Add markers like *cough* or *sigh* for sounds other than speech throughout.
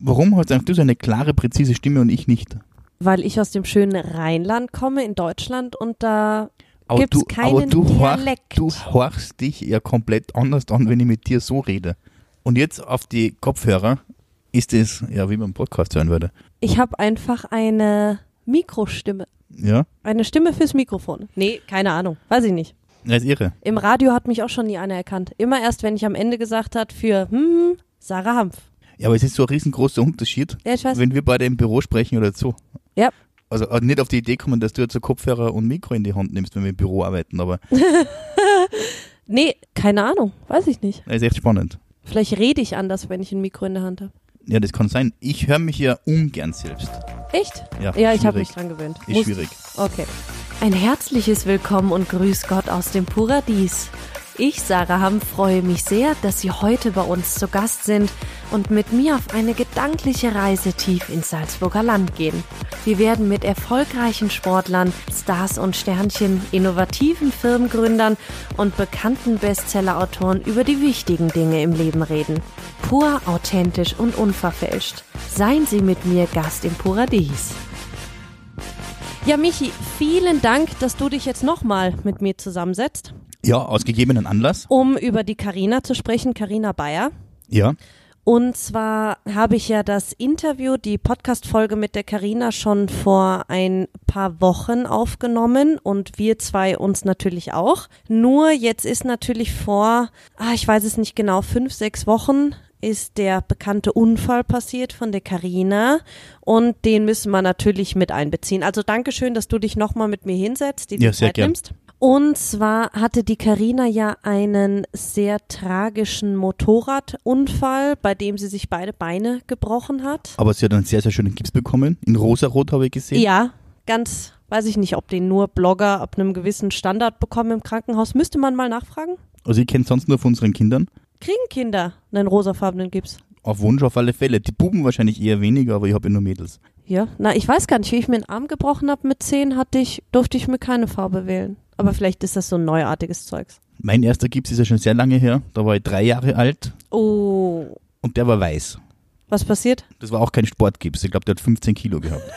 Warum hast du so eine klare, präzise Stimme und ich nicht? Weil ich aus dem schönen Rheinland komme in Deutschland und da Aber gibt's du, keinen aber du, Dialekt. Horch, du horchst dich ja komplett anders an, wenn ich mit dir so rede. Und jetzt auf die Kopfhörer ist es, ja, wie man Podcast hören würde. Ich habe einfach eine Mikrostimme. Ja, Eine Stimme fürs Mikrofon. Nee, keine Ahnung. Weiß ich nicht. das ist irre. Im Radio hat mich auch schon nie einer erkannt. Immer erst, wenn ich am Ende gesagt hat für hm, Sarah Hanf. Ja, aber es ist so ein riesengroßer Unterschied, Ja, ich weiß. wenn wir beide im Büro sprechen oder so. Ja. Also äh, nicht auf die Idee kommen, dass du jetzt so Kopfhörer und Mikro in die Hand nimmst, wenn wir im Büro arbeiten, aber *laughs* Nee, keine Ahnung. Weiß ich nicht. das ist echt spannend. Vielleicht rede ich anders, wenn ich ein Mikro in der Hand habe. Ja, das kann sein. Ich höre mich ja ungern selbst. Echt? Ja, Ja, ich habe mich dran gewöhnt. Ist Muss- schwierig. Okay. Ein herzliches Willkommen und Grüß Gott aus dem Paradies. Ich, Sarah Hamm, freue mich sehr, dass Sie heute bei uns zu Gast sind und mit mir auf eine gedankliche Reise tief ins Salzburger Land gehen. Wir werden mit erfolgreichen Sportlern, Stars und Sternchen, innovativen Firmengründern und bekannten Bestsellerautoren über die wichtigen Dinge im Leben reden. Pur, authentisch und unverfälscht. Seien Sie mit mir Gast im Paradies. Ja, Michi, vielen Dank, dass du dich jetzt nochmal mit mir zusammensetzt, Ja, aus gegebenen Anlass. um über die Karina zu sprechen, Karina Bayer. Ja. Und zwar habe ich ja das Interview, die Podcast-Folge mit der Karina schon vor ein paar Wochen aufgenommen und wir zwei uns natürlich auch. Nur jetzt ist natürlich vor, ah, ich weiß es nicht genau, fünf, sechs Wochen ist der bekannte Unfall passiert von der Karina und den müssen wir natürlich mit einbeziehen. Also Dankeschön, dass du dich nochmal mit mir hinsetzt, die Ja, Zeit gern. nimmst. Und zwar hatte die Karina ja einen sehr tragischen Motorradunfall, bei dem sie sich beide Beine gebrochen hat. Aber sie hat einen sehr, sehr schönen Gips bekommen. In rosarot habe ich gesehen. Ja, ganz, weiß ich nicht, ob den nur Blogger ab einem gewissen Standard bekommen im Krankenhaus. Müsste man mal nachfragen. Also ich kenne sonst nur von unseren Kindern. Kriegen Kinder einen rosafarbenen Gips? Auf Wunsch auf alle Fälle. Die Buben wahrscheinlich eher weniger, aber ich habe ja nur Mädels. Ja, na, ich weiß gar nicht, wie ich mir den Arm gebrochen habe mit zehn, hatte ich, durfte ich mir keine Farbe wählen. Aber vielleicht ist das so ein neuartiges Zeugs. Mein erster Gips ist ja schon sehr lange her. Da war ich drei Jahre alt Oh, und der war weiß. was passiert? Das war auch kein Sportgips. Ich glaube, der hat 15 Kilo gehabt. *laughs*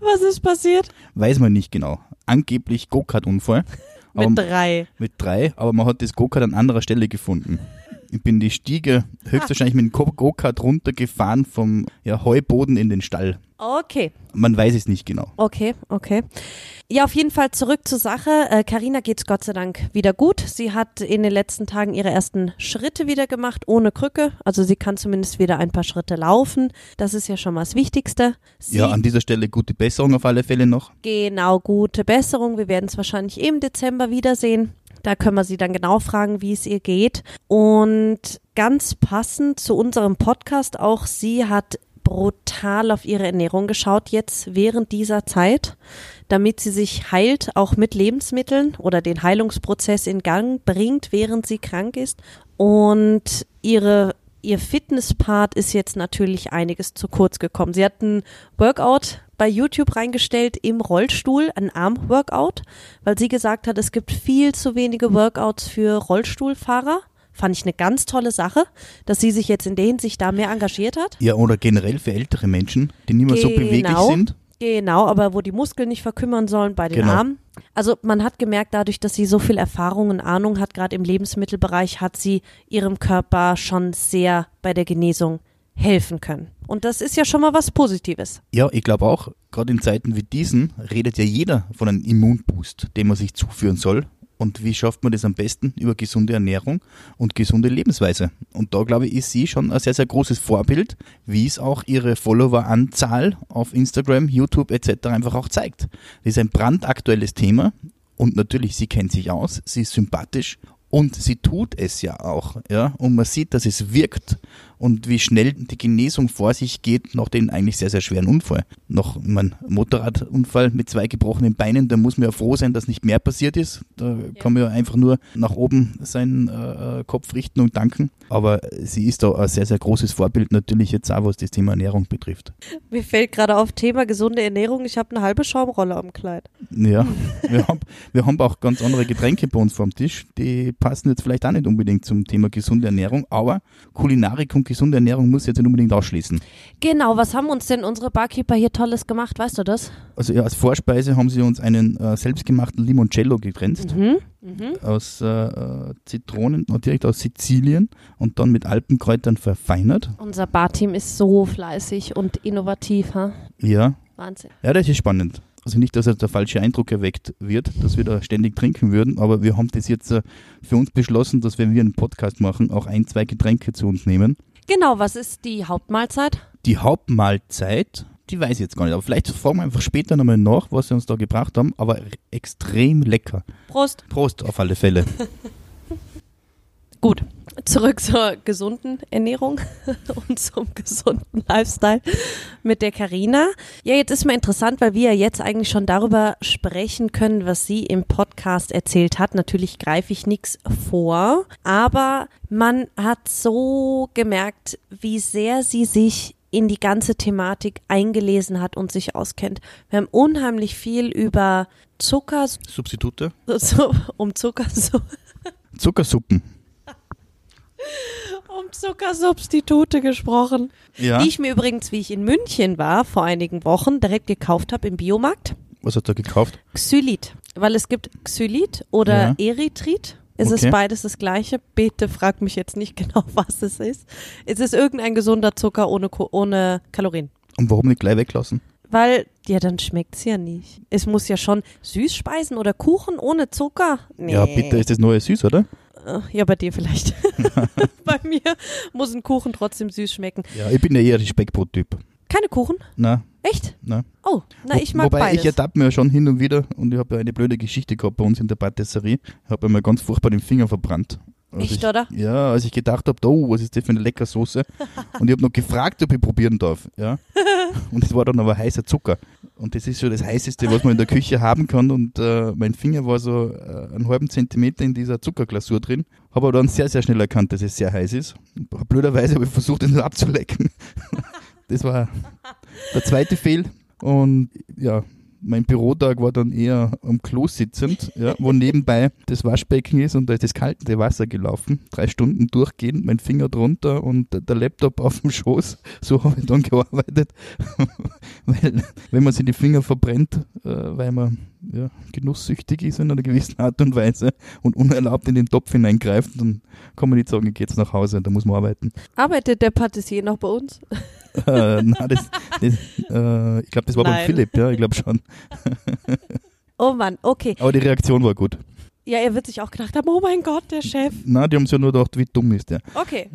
Was ist passiert? Weiß man nicht genau. Angeblich Go-Kart-Unfall. *laughs* Mit drei. Mit drei, aber man hat das Go-Kart an anderer Stelle gefunden. Ich bin die Stiege höchstwahrscheinlich mit dem Go- Go-Kart runtergefahren vom ja, Heuboden in den Stall. Okay. Man weiß es nicht genau. Okay, okay. Ja, auf jeden Fall zurück zur Sache. Äh, Carina geht's Gott sei Dank wieder gut. Sie hat in den letzten Tagen ihre ersten Schritte wieder gemacht, ohne Krücke. Also sie kann zumindest wieder ein paar Schritte laufen. Das ist ja schon mal das Wichtigste. Sie Ja, an dieser Stelle gute Besserung auf alle Fälle noch. Genau, gute Besserung. Wir werden es wahrscheinlich im Dezember wiedersehen. Da können wir sie dann genau fragen, wie es ihr geht. Und ganz passend zu unserem Podcast auch, sie hat brutal auf ihre Ernährung geschaut jetzt während dieser Zeit, damit sie sich heilt, auch mit Lebensmitteln oder den Heilungsprozess in Gang bringt, während sie krank ist. Und ihre ihr Fitnesspart ist jetzt natürlich einiges zu kurz gekommen. Sie hat ein Workout bei YouTube reingestellt im Rollstuhl, ein Arm-Workout, weil sie gesagt hat, es gibt viel zu wenige Workouts für Rollstuhlfahrer. Fand ich eine ganz tolle Sache, dass sie sich jetzt in der Hinsicht da mehr engagiert hat. Ja, oder generell für ältere Menschen, die nicht mehr so beweglich Genau. sind. Genau, aber wo die Muskeln nicht verkümmern sollen bei den Genau. Armen. Also man hat gemerkt, dadurch, dass sie so viel Erfahrung und Ahnung hat, gerade im Lebensmittelbereich, hat sie ihrem Körper schon sehr bei der Genesung helfen können. Und das ist ja schon mal was Positives. Ja, ich glaube auch, gerade in Zeiten wie diesen redet ja jeder von einem Immunboost, den man sich zuführen soll. Und wie schafft man das am besten? Über gesunde Ernährung und gesunde Lebensweise. Und da, glaube ich, ist sie schon ein sehr, sehr großes Vorbild, wie es auch ihre Followeranzahl auf Instagram, YouTube etc. einfach auch zeigt. Das ist ein brandaktuelles Thema und natürlich, sie kennt sich aus, sie ist sympathisch und sie tut es ja auch, ja, und man sieht, dass es wirkt und wie schnell die Genesung vor sich geht nach dem eigentlich sehr, sehr schweren Unfall. Nach einem Motorradunfall mit zwei gebrochenen Beinen, da muss man ja froh sein, dass nicht mehr passiert ist. Da kann man ja einfach nur nach oben seinen äh, Kopf richten und danken. Aber sie ist da ein sehr, sehr großes Vorbild natürlich jetzt auch, was das Thema Ernährung betrifft. Mir fällt gerade auf Thema gesunde Ernährung, ich habe eine halbe Schaumrolle am Kleid. Ja, *laughs* wir haben, wir haben auch ganz andere Getränke bei uns vor dem Tisch. Die passen jetzt vielleicht auch nicht unbedingt zum Thema gesunde Ernährung, aber Kulinarik und gesunde Ernährung muss jetzt nicht unbedingt ausschließen. Genau, was haben uns denn unsere Barkeeper hier Tolles gemacht, weißt du das? Also ja, als Vorspeise haben sie uns einen äh, selbstgemachten Limoncello gegrenzt Mhm. Mhm. aus äh, Zitronen, äh, direkt aus Sizilien und dann mit Alpenkräutern verfeinert. Unser Barteam ist so fleißig und innovativ, ha? Ja, Wahnsinn. ja, das ist spannend. Also nicht, dass jetzt der falsche Eindruck erweckt wird, dass wir da ständig trinken würden, aber wir haben das jetzt äh, für uns beschlossen, dass wenn wir einen Podcast machen, auch ein, zwei Getränke zu uns nehmen. Genau, was ist die Hauptmahlzeit? Die Hauptmahlzeit, die weiß ich jetzt gar nicht, aber vielleicht fragen wir einfach später nochmal nach, was sie uns da gebracht haben, aber extrem lecker. Prost. Prost auf alle Fälle. *laughs* *laughs* Gut, zurück zur gesunden Ernährung *laughs* und zum gesunden Lifestyle mit der Karina. Ja, jetzt ist mal interessant, weil wir ja jetzt eigentlich schon darüber sprechen können, was sie im Podcast erzählt hat. Natürlich greife ich nichts vor, aber man hat so gemerkt, wie sehr sie sich in die ganze Thematik eingelesen hat und sich auskennt. Wir haben unheimlich viel über Zucker, Substitute? *laughs* um Zucker, Zuckersuppen. Um Zuckersubstitute gesprochen. Ja. Die ich mir übrigens, wie ich in München war, vor einigen Wochen direkt gekauft habe im Biomarkt. Was hat er gekauft? Xylit. Weil es gibt Xylit oder Ja. Erythrit. Es Okay. ist beides das gleiche. Bitte frag mich jetzt nicht *laughs* genau, was es ist. Es ist irgendein gesunder Zucker ohne, ohne Kalorien. Und warum nicht gleich weglassen? Weil, ja, dann schmeckt's ja nicht. Es muss ja schon Süßspeisen oder Kuchen ohne Zucker. Nee. Ja, bitte ist das neue süß, oder? Äh, Ja, bei dir vielleicht. *laughs* bei mir muss ein Kuchen trotzdem süß schmecken. Ja, ich bin ja eher der Speckbrot-Typ. Keine Kuchen? Na, Echt? na. Oh, na, Wo- ich mag Wobei beides. ich ertappe mir ja schon hin und wieder und ich habe ja eine blöde Geschichte gehabt bei uns in der Patisserie. Ich habe mir ganz furchtbar den Finger verbrannt. Echt, ich, oder? Ja, als ich gedacht habe, oh, was ist das für eine leckere Soße? *laughs* Und ich habe noch gefragt, ob ich probieren darf. Ja? *laughs* Und es war dann aber heißer Zucker. Und das ist so das Heißeste, was man in der Küche haben kann. Und äh, mein Finger war so äh, einen halben Zentimeter in dieser Zuckerglasur drin. Habe aber dann sehr, sehr schnell erkannt, dass es sehr heiß ist. Blöderweise habe ich versucht, es *laughs* abzulecken. Das war der zweite Fehl. Und ja, mein Bürotag war dann eher am Klo sitzend, ja, wo nebenbei das Waschbecken ist und da ist das kalte Wasser gelaufen. Drei Stunden durchgehend, mein Finger drunter und der Laptop auf dem Schoß. So habe ich dann gearbeitet. *laughs* weil, wenn man sich die Finger verbrennt, äh, weil man ja, genusssüchtig ist in einer gewissen Art und Weise und unerlaubt in den Topf hineingreift, dann kann man nicht sagen, ich gehe jetzt nach Hause, da muss man arbeiten. Arbeitet der Patissier noch bei uns? *laughs* Äh, na, das, das, äh, ich glaube, das war beim Nein. Philipp, ja, ich glaube schon. *laughs* Oh Mann, okay. Aber die Reaktion war gut. Ja, er wird sich auch gedacht haben, oh mein Gott, der Chef. Na, die haben sich ja nur gedacht, wie dumm ist der. Okay.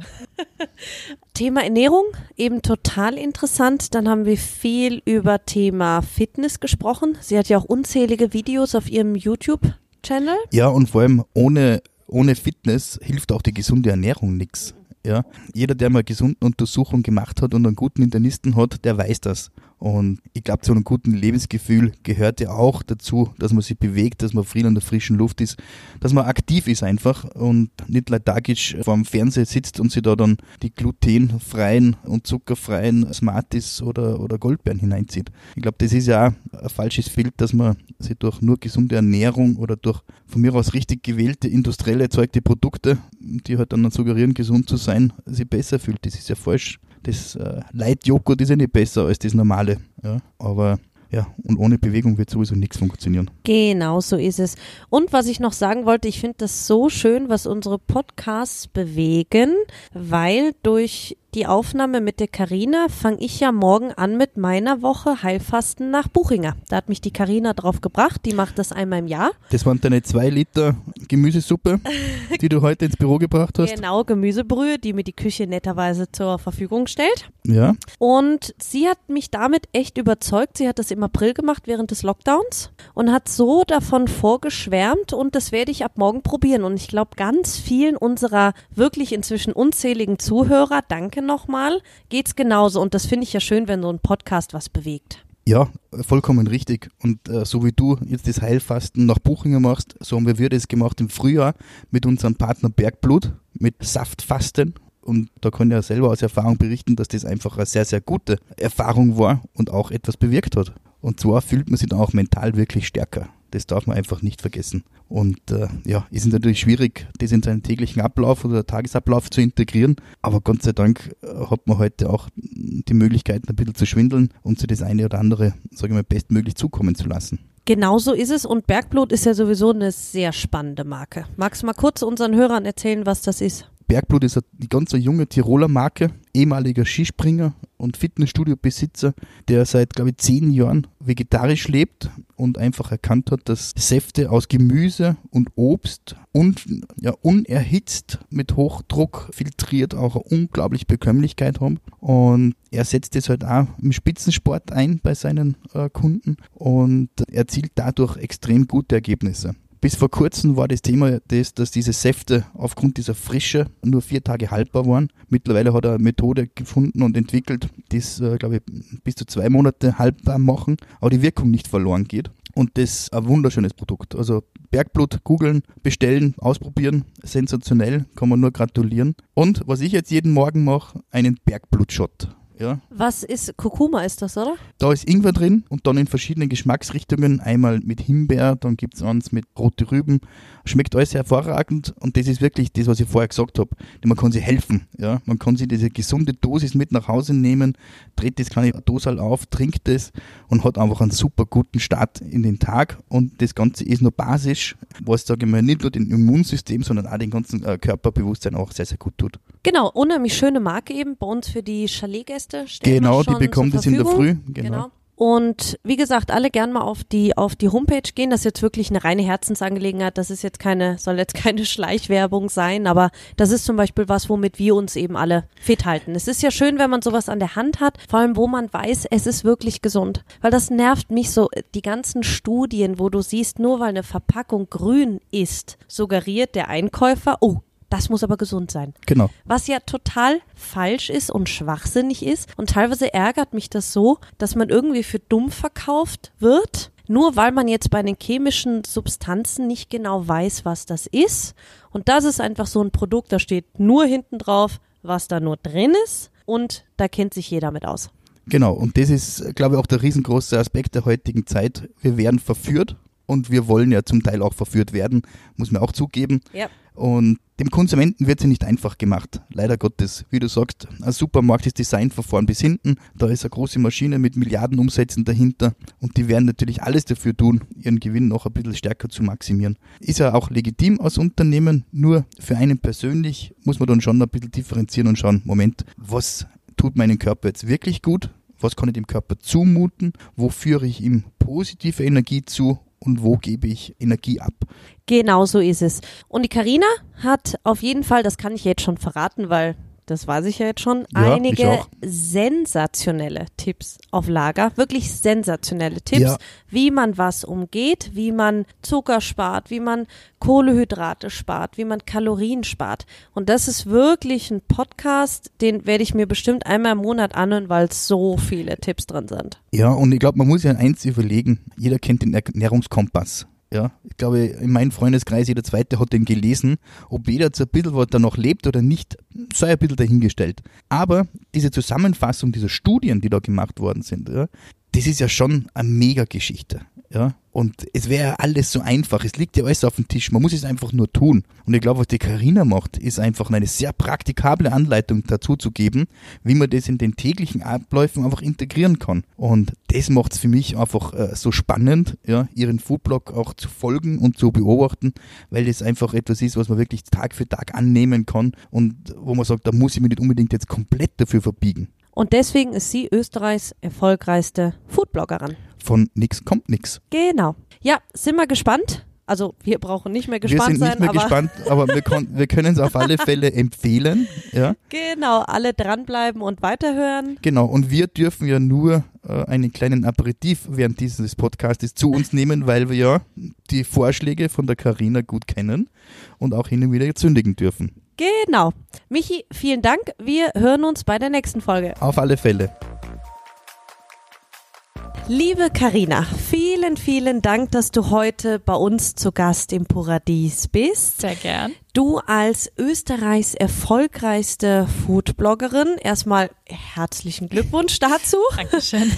*laughs* Thema Ernährung, eben total interessant. Dann haben wir viel über Thema Fitness gesprochen. Sie hat ja auch unzählige Videos auf ihrem YouTube-Channel. Ja, und vor allem ohne, ohne Fitness hilft auch die gesunde Ernährung nichts. Ja, jeder, der mal eine gesunde Untersuchung gemacht hat und einen guten Internisten hat, der weiß das. Und ich glaube, zu einem guten Lebensgefühl gehört ja auch dazu, dass man sich bewegt, dass man viel an der frischen Luft ist, dass man aktiv ist einfach und nicht lethargisch vor dem Fernseher sitzt und sich da dann die glutenfreien und zuckerfreien Smarties oder, oder Goldbeeren hineinzieht. Ich glaube, das ist ja auch ein falsches Bild, dass man sich durch nur gesunde Ernährung oder durch von mir aus richtig gewählte industriell erzeugte Produkte, die halt dann suggerieren, gesund zu sein, sich besser fühlt. Das ist ja falsch. Das äh, Light-Joghurt ist ja nicht besser als das normale. Ja? Aber ja, und ohne Bewegung wird sowieso nichts funktionieren. Genau, so ist es. Und was ich noch sagen wollte, ich finde das so schön, was unsere Podcasts bewegen, weil durch die Aufnahme mit der Karina fange ich ja morgen an mit meiner Woche Heilfasten nach Buchinger. Da hat mich die Karina drauf gebracht, die macht das einmal im Jahr. Das waren deine zwei Liter Gemüsesuppe, *laughs* die du heute ins Büro gebracht hast. Genau, Gemüsebrühe, die mir die Küche netterweise zur Verfügung stellt. Ja, Und sie hat mich damit echt überzeugt. Sie hat das im April gemacht während des Lockdowns und hat so davon vorgeschwärmt und das werde ich ab morgen probieren. Und ich glaube, ganz vielen unserer wirklich inzwischen unzähligen Zuhörer, danke nochmal, geht's genauso. Und das finde ich ja schön, wenn so ein Podcast was bewegt. ja, vollkommen richtig. Und äh, so wie du jetzt das Heilfasten nach Buchinger machst, so haben wir das gemacht im Frühjahr mit unserem Partner Bergblut, mit Saftfasten. Und da kann ich ja selber aus Erfahrung berichten, dass das einfach eine sehr, sehr gute Erfahrung war und auch etwas bewirkt hat. Und zwar fühlt man sich dann auch mental wirklich stärker. Das darf man einfach nicht vergessen. Und äh, ja, ist natürlich schwierig, das in seinen täglichen Ablauf oder Tagesablauf zu integrieren. Aber Gott sei Dank äh, hat man heute auch die Möglichkeit, ein bisschen zu schwindeln und sich das eine oder andere, sage ich mal, bestmöglich zukommen zu lassen. Genauso ist es und Bergblut ist ja sowieso eine sehr spannende Marke. Magst du mal kurz unseren Hörern erzählen, was das ist? Bergblut ist eine ganz junge Tiroler Marke, ehemaliger Skispringer und Fitnessstudio-Besitzer, der seit, glaube ich, zehn Jahren vegetarisch lebt und einfach erkannt hat, dass Säfte aus Gemüse und Obst und ja, unerhitzt mit Hochdruck filtriert auch eine unglaubliche Bekömmlichkeit haben. Und er setzt es halt auch im Spitzensport ein bei seinen äh, Kunden und erzielt dadurch extrem gute Ergebnisse. Bis vor kurzem war das Thema das, dass diese Säfte aufgrund dieser Frische nur vier Tage haltbar waren. Mittlerweile hat er eine Methode gefunden und entwickelt, die es, äh, glaube ich, bis zu zwei Monate haltbar machen, aber die Wirkung nicht verloren geht. Und das ist ein wunderschönes Produkt. Also Bergblut googeln, bestellen, ausprobieren. Sensationell, kann man nur gratulieren. Und was ich jetzt jeden Morgen mache, einen Bergblutshot. Ja. Was ist Kurkuma ist das, oder? Da ist Ingwer drin und dann in verschiedenen Geschmacksrichtungen. Einmal mit Himbeer, dann gibt es eins mit rote Rüben. Schmeckt alles hervorragend und das ist wirklich das, was ich vorher gesagt habe. Man kann sich helfen. Ja. Man kann sich diese gesunde Dosis mit nach Hause nehmen, dreht das kleine Dosal auf, trinkt es und hat einfach einen super guten Start in den Tag. Und das Ganze ist nur basisch, was, sage ich mal, nicht nur dem Immunsystem, sondern auch dem ganzen äh, Körperbewusstsein auch sehr, sehr gut tut. Genau, unheimlich schöne Marke eben bei uns für die Chaletgäste. Stellen Genau, die bekommt es in der. Früh. Genau. Und wie gesagt, alle gern mal auf die, auf die Homepage gehen. Das ist jetzt wirklich eine reine Herzensangelegenheit. Das ist jetzt keine, soll jetzt keine *laughs* Schleichwerbung sein, aber das ist zum Beispiel was, womit wir uns eben alle fit halten. Es ist ja schön, wenn man sowas an der Hand hat, vor allem wo man weiß, es ist wirklich gesund. Weil das nervt mich so, die ganzen Studien, wo du siehst, nur weil eine Verpackung grün ist, suggeriert der Einkäufer, oh, das muss aber gesund sein. Genau. Was ja total falsch ist und schwachsinnig ist. Und teilweise ärgert mich das so, dass man irgendwie für dumm verkauft wird, nur weil man jetzt bei den chemischen Substanzen nicht genau weiß, was das ist. Und das ist einfach so ein Produkt, da steht nur hinten drauf, was da nur drin ist. Und da kennt sich jeder mit aus. Genau, und das ist, glaube ich, auch der riesengroße Aspekt der heutigen Zeit. Wir werden verführt und wir wollen ja zum Teil auch verführt werden, muss man auch zugeben. Ja. Und dem Konsumenten wird sie nicht einfach gemacht. Leider Gottes. Wie du sagst, ein Supermarkt ist Design von vorn bis hinten. Da ist eine große Maschine mit Milliarden Umsätzen dahinter. Und die werden natürlich alles dafür tun, ihren Gewinn noch ein bisschen stärker zu maximieren. Ist ja auch legitim als Unternehmen. Nur für einen persönlich muss man dann schon ein bisschen differenzieren und schauen, Moment, was tut meinem Körper jetzt wirklich gut? Was kann ich dem Körper zumuten? Wo führe ich ihm positive Energie zu? Und wo gebe ich Energie ab? Genau so ist es. Und die Karina hat auf jeden Fall, das kann ich jetzt schon verraten, weil das weiß ich ja jetzt schon, Ja, einige sensationelle Tipps auf Lager. Wirklich sensationelle Tipps, Ja. wie man was umgeht, wie man Zucker spart, wie man Kohlehydrate spart, wie man Kalorien spart. Und das ist wirklich ein Podcast, den werde ich mir bestimmt einmal im Monat anhören, weil so viele Tipps drin sind. Ja, und ich glaube, man muss ja eins überlegen. Jeder kennt den Ernährungskompass. Ja, ich glaube, in meinem Freundeskreis, jeder Zweite hat den gelesen. Ob jeder jetzt ein bisschen was da noch lebt oder nicht, sei ein bisschen dahingestellt. Aber diese Zusammenfassung dieser Studien, die da gemacht worden sind, ja, das ist ja schon eine Mega-Geschichte. Ja, und es wäre alles so einfach. Es liegt ja alles auf dem Tisch. Man muss es einfach nur tun. Und ich glaube, was die Karina macht, ist einfach eine sehr praktikable Anleitung dazu zu geben, wie man das in den täglichen Abläufen einfach integrieren kann. Und das macht es für mich einfach äh, so spannend, ja, ihren Foodblog auch zu folgen und zu beobachten, weil das einfach etwas ist, was man wirklich Tag für Tag annehmen kann und wo man sagt, da muss ich mich nicht unbedingt jetzt komplett dafür verbiegen. Und deswegen ist sie Österreichs erfolgreichste Foodbloggerin. Von nix kommt nix. Genau. Ja, sind wir gespannt. Also wir brauchen nicht mehr Wir gespannt sind sein, nicht mehr aber gespannt, aber wir, wir können es auf alle *laughs* Fälle empfehlen. Ja, genau, alle dranbleiben und weiterhören. genau. Und wir dürfen ja nur äh, einen kleinen Aperitif während dieses Podcastes zu uns nehmen, *laughs* weil wir ja die Vorschläge von der Karina gut kennen und auch hin und wieder zündigen dürfen. Genau. Michi, vielen Dank. Wir hören uns bei der nächsten Folge. Auf alle Fälle. Liebe Karina, vielen, vielen Dank, dass du heute bei uns zu Gast im Paradies bist. Sehr gern. Du als Österreichs erfolgreichste Foodbloggerin, erstmal herzlichen Glückwunsch dazu. *laughs* Dankeschön.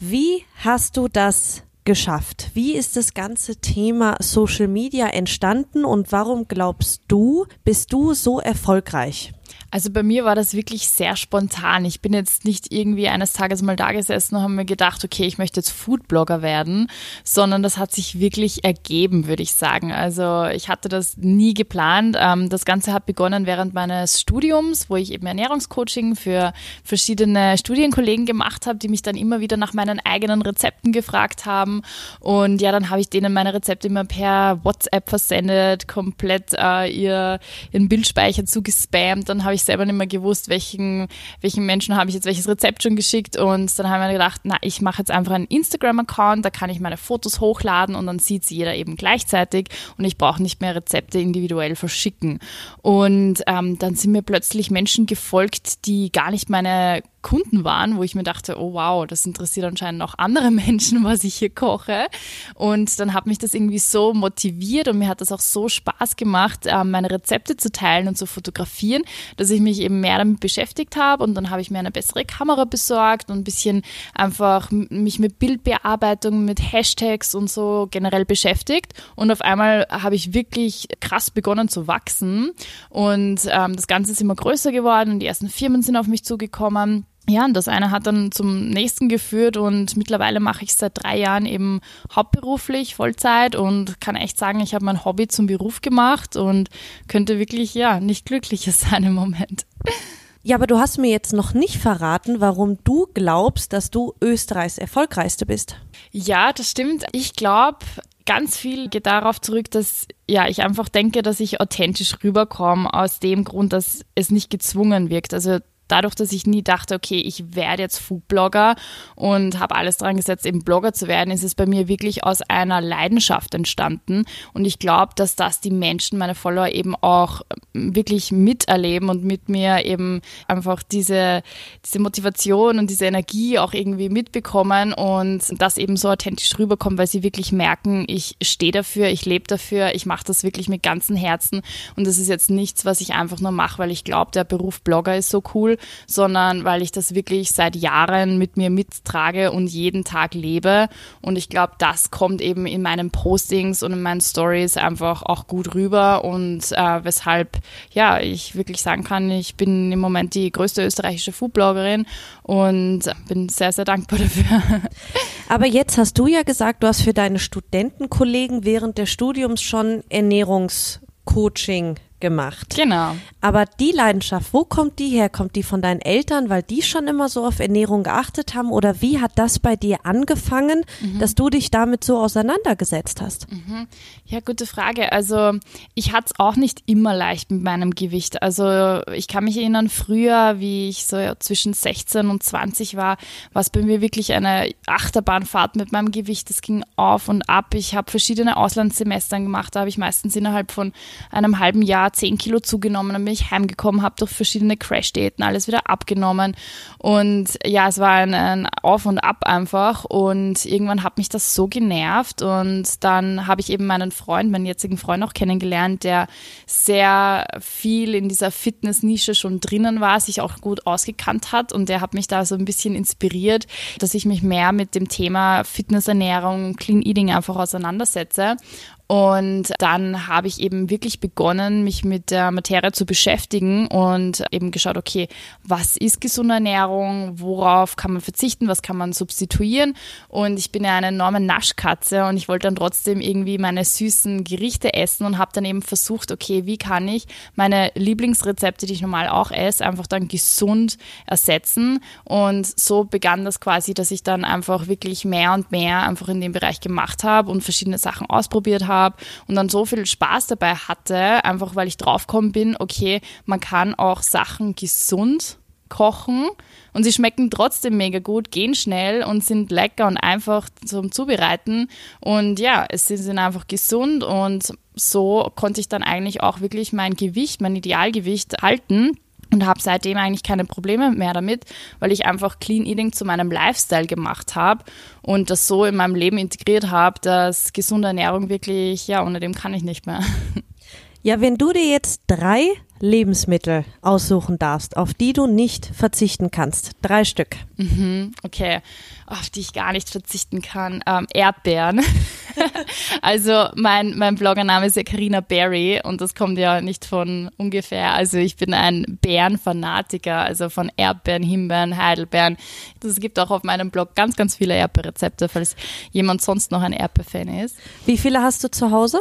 Wie hast du das geschafft? Wie ist das ganze Thema Social Media entstanden und warum glaubst du, bist du so erfolgreich? Also bei mir war das wirklich sehr spontan. Ich bin jetzt nicht irgendwie eines Tages mal da gesessen und habe mir gedacht, okay, ich möchte jetzt Foodblogger werden, sondern das hat sich wirklich ergeben, würde ich sagen. Also ich hatte das nie geplant. Ähm, das Ganze hat begonnen während meines Studiums, wo ich eben Ernährungscoaching für verschiedene Studienkollegen gemacht habe, die mich dann immer wieder nach meinen eigenen Rezepten gefragt haben. Und ja, dann habe ich denen meine Rezepte immer per WhatsApp versendet, komplett äh, ihr, ihren Bildspeicher zugespammt. Dann habe selber nicht mehr gewusst, welchen, welchen Menschen habe ich jetzt welches Rezept schon geschickt. Und dann haben wir gedacht, na, ich mache jetzt einfach einen Instagram-Account, da kann ich meine Fotos hochladen und dann sieht sie jeder eben gleichzeitig und ich brauche nicht mehr Rezepte individuell verschicken. Und ähm, dann sind mir plötzlich Menschen gefolgt, die gar nicht meine Kunden waren, wo ich mir dachte, oh wow, das interessiert anscheinend auch andere *laughs* Menschen, was ich hier koche. Und dann hat mich das irgendwie so motiviert und mir hat das auch so Spaß gemacht, ähm, meine Rezepte zu teilen und zu fotografieren, dass ich mich eben mehr damit beschäftigt habe. Und dann habe ich mir eine bessere Kamera besorgt und ein bisschen einfach mich mit Bildbearbeitung, mit Hashtags und so generell beschäftigt. Und auf einmal habe ich wirklich krass begonnen zu wachsen. Und ähm, das Ganze ist immer größer geworden und die ersten Firmen sind auf mich zugekommen. Ja, und das eine hat dann zum nächsten geführt und mittlerweile mache ich seit drei Jahren eben hauptberuflich, Vollzeit und kann echt sagen, ich habe mein Hobby zum Beruf gemacht und könnte wirklich, ja, nicht glücklicher *laughs* sein im Moment. Ja, aber du hast mir jetzt noch nicht verraten, warum du glaubst, dass du Österreichs erfolgreichste bist. Ja, das stimmt. Ich glaube, ganz viel geht darauf zurück, dass ja, ich einfach denke, dass ich authentisch rüberkomme aus dem Grund, dass es nicht gezwungen wirkt. Also dadurch, dass ich nie dachte, okay, ich werde jetzt Foodblogger und habe alles dran gesetzt, eben Blogger zu werden, ist es bei mir wirklich aus einer Leidenschaft entstanden. Und ich glaube, dass das die Menschen, meine Follower eben auch wirklich miterleben und mit mir eben einfach diese, diese Motivation und diese Energie auch irgendwie mitbekommen und das eben so authentisch rüberkommt, weil sie wirklich merken, ich stehe dafür, ich lebe dafür, ich mache das wirklich mit ganzem Herzen und das ist jetzt nichts, was ich einfach nur mache, weil ich glaube, der Beruf Blogger ist so cool, sondern weil ich das wirklich seit Jahren mit mir mittrage und jeden Tag lebe. Und ich glaube, das kommt eben in meinen Postings und in meinen Stories einfach auch gut rüber und äh, weshalb, ja, ich wirklich sagen kann, ich bin im Moment die größte österreichische Foodbloggerin und bin sehr, sehr dankbar dafür. *laughs* Aber jetzt hast du ja gesagt, du hast für deine Studentenkollegen während des Studiums schon Ernährungscoaching gemacht. Genau. Aber die Leidenschaft, wo kommt die her? Kommt die von deinen Eltern, weil die schon immer so auf Ernährung geachtet haben? Oder wie hat das bei dir angefangen, mhm. dass du dich damit so auseinandergesetzt hast? Mhm. Ja, gute Frage. Also ich hatte es auch nicht immer leicht mit meinem Gewicht. Also ich kann mich erinnern, früher, wie ich so zwischen 16 und 20 war, war es bei mir wirklich eine Achterbahnfahrt mit meinem Gewicht. Es ging auf und ab. Ich habe verschiedene Auslandssemestern gemacht. Da habe ich meistens innerhalb von einem halben Jahr Jahr 10 Kilo zugenommen, dann bin ich heimgekommen, habe durch verschiedene Crash-Diäten alles wieder abgenommen. Und ja, es war ein, ein Auf und Ab einfach. Und irgendwann hat mich das so genervt. Und dann habe ich eben meinen Freund, meinen jetzigen Freund auch kennengelernt, der sehr viel in dieser Fitness-Nische schon drinnen war, sich auch gut ausgekannt hat. Und der hat mich da so ein bisschen inspiriert, dass ich mich mehr mit dem Thema Fitnessernährung, Clean Eating einfach auseinandersetze und dann habe ich eben wirklich begonnen, mich mit der Materie zu beschäftigen und eben geschaut, okay, was ist gesunde Ernährung, worauf kann man verzichten, was kann man substituieren. Und ich bin ja eine enorme Naschkatze und ich wollte dann trotzdem irgendwie meine süßen Gerichte essen und habe dann eben versucht, okay, wie kann ich meine Lieblingsrezepte, die ich normal auch esse, einfach dann gesund ersetzen. Und so begann das quasi, dass ich dann einfach wirklich mehr und mehr einfach in dem Bereich gemacht habe und verschiedene Sachen ausprobiert habe habe und dann so viel Spaß dabei hatte, einfach weil ich draufgekommen bin, okay, man kann auch Sachen gesund kochen und sie schmecken trotzdem mega gut, gehen schnell und sind lecker und einfach zum Zubereiten. Und ja, es sind einfach gesund und so konnte ich dann eigentlich auch wirklich mein Gewicht, mein Idealgewicht halten und habe seitdem eigentlich keine Probleme mehr damit, weil ich einfach Clean Eating zu meinem Lifestyle gemacht habe und das so in meinem Leben integriert habe, dass gesunde Ernährung wirklich, ja, ohne dem kann ich nicht mehr. *laughs* Ja, wenn du dir jetzt drei Lebensmittel aussuchen darfst, auf die du nicht verzichten kannst. Drei Stück. Mhm, okay, auf die ich gar nicht verzichten kann. Ähm, Erdbeeren. *laughs* also mein, mein Bloggername ist ja Carina Berry und das kommt ja nicht von ungefähr. Also ich bin ein Bärenfanatiker, also von Erdbeeren, Himbeeren, Heidelbeeren. Es gibt auch auf meinem Blog ganz, ganz viele Erdbeerrezepte, falls jemand sonst noch ein Erdbeerfan ist. Wie viele hast du zu Hause?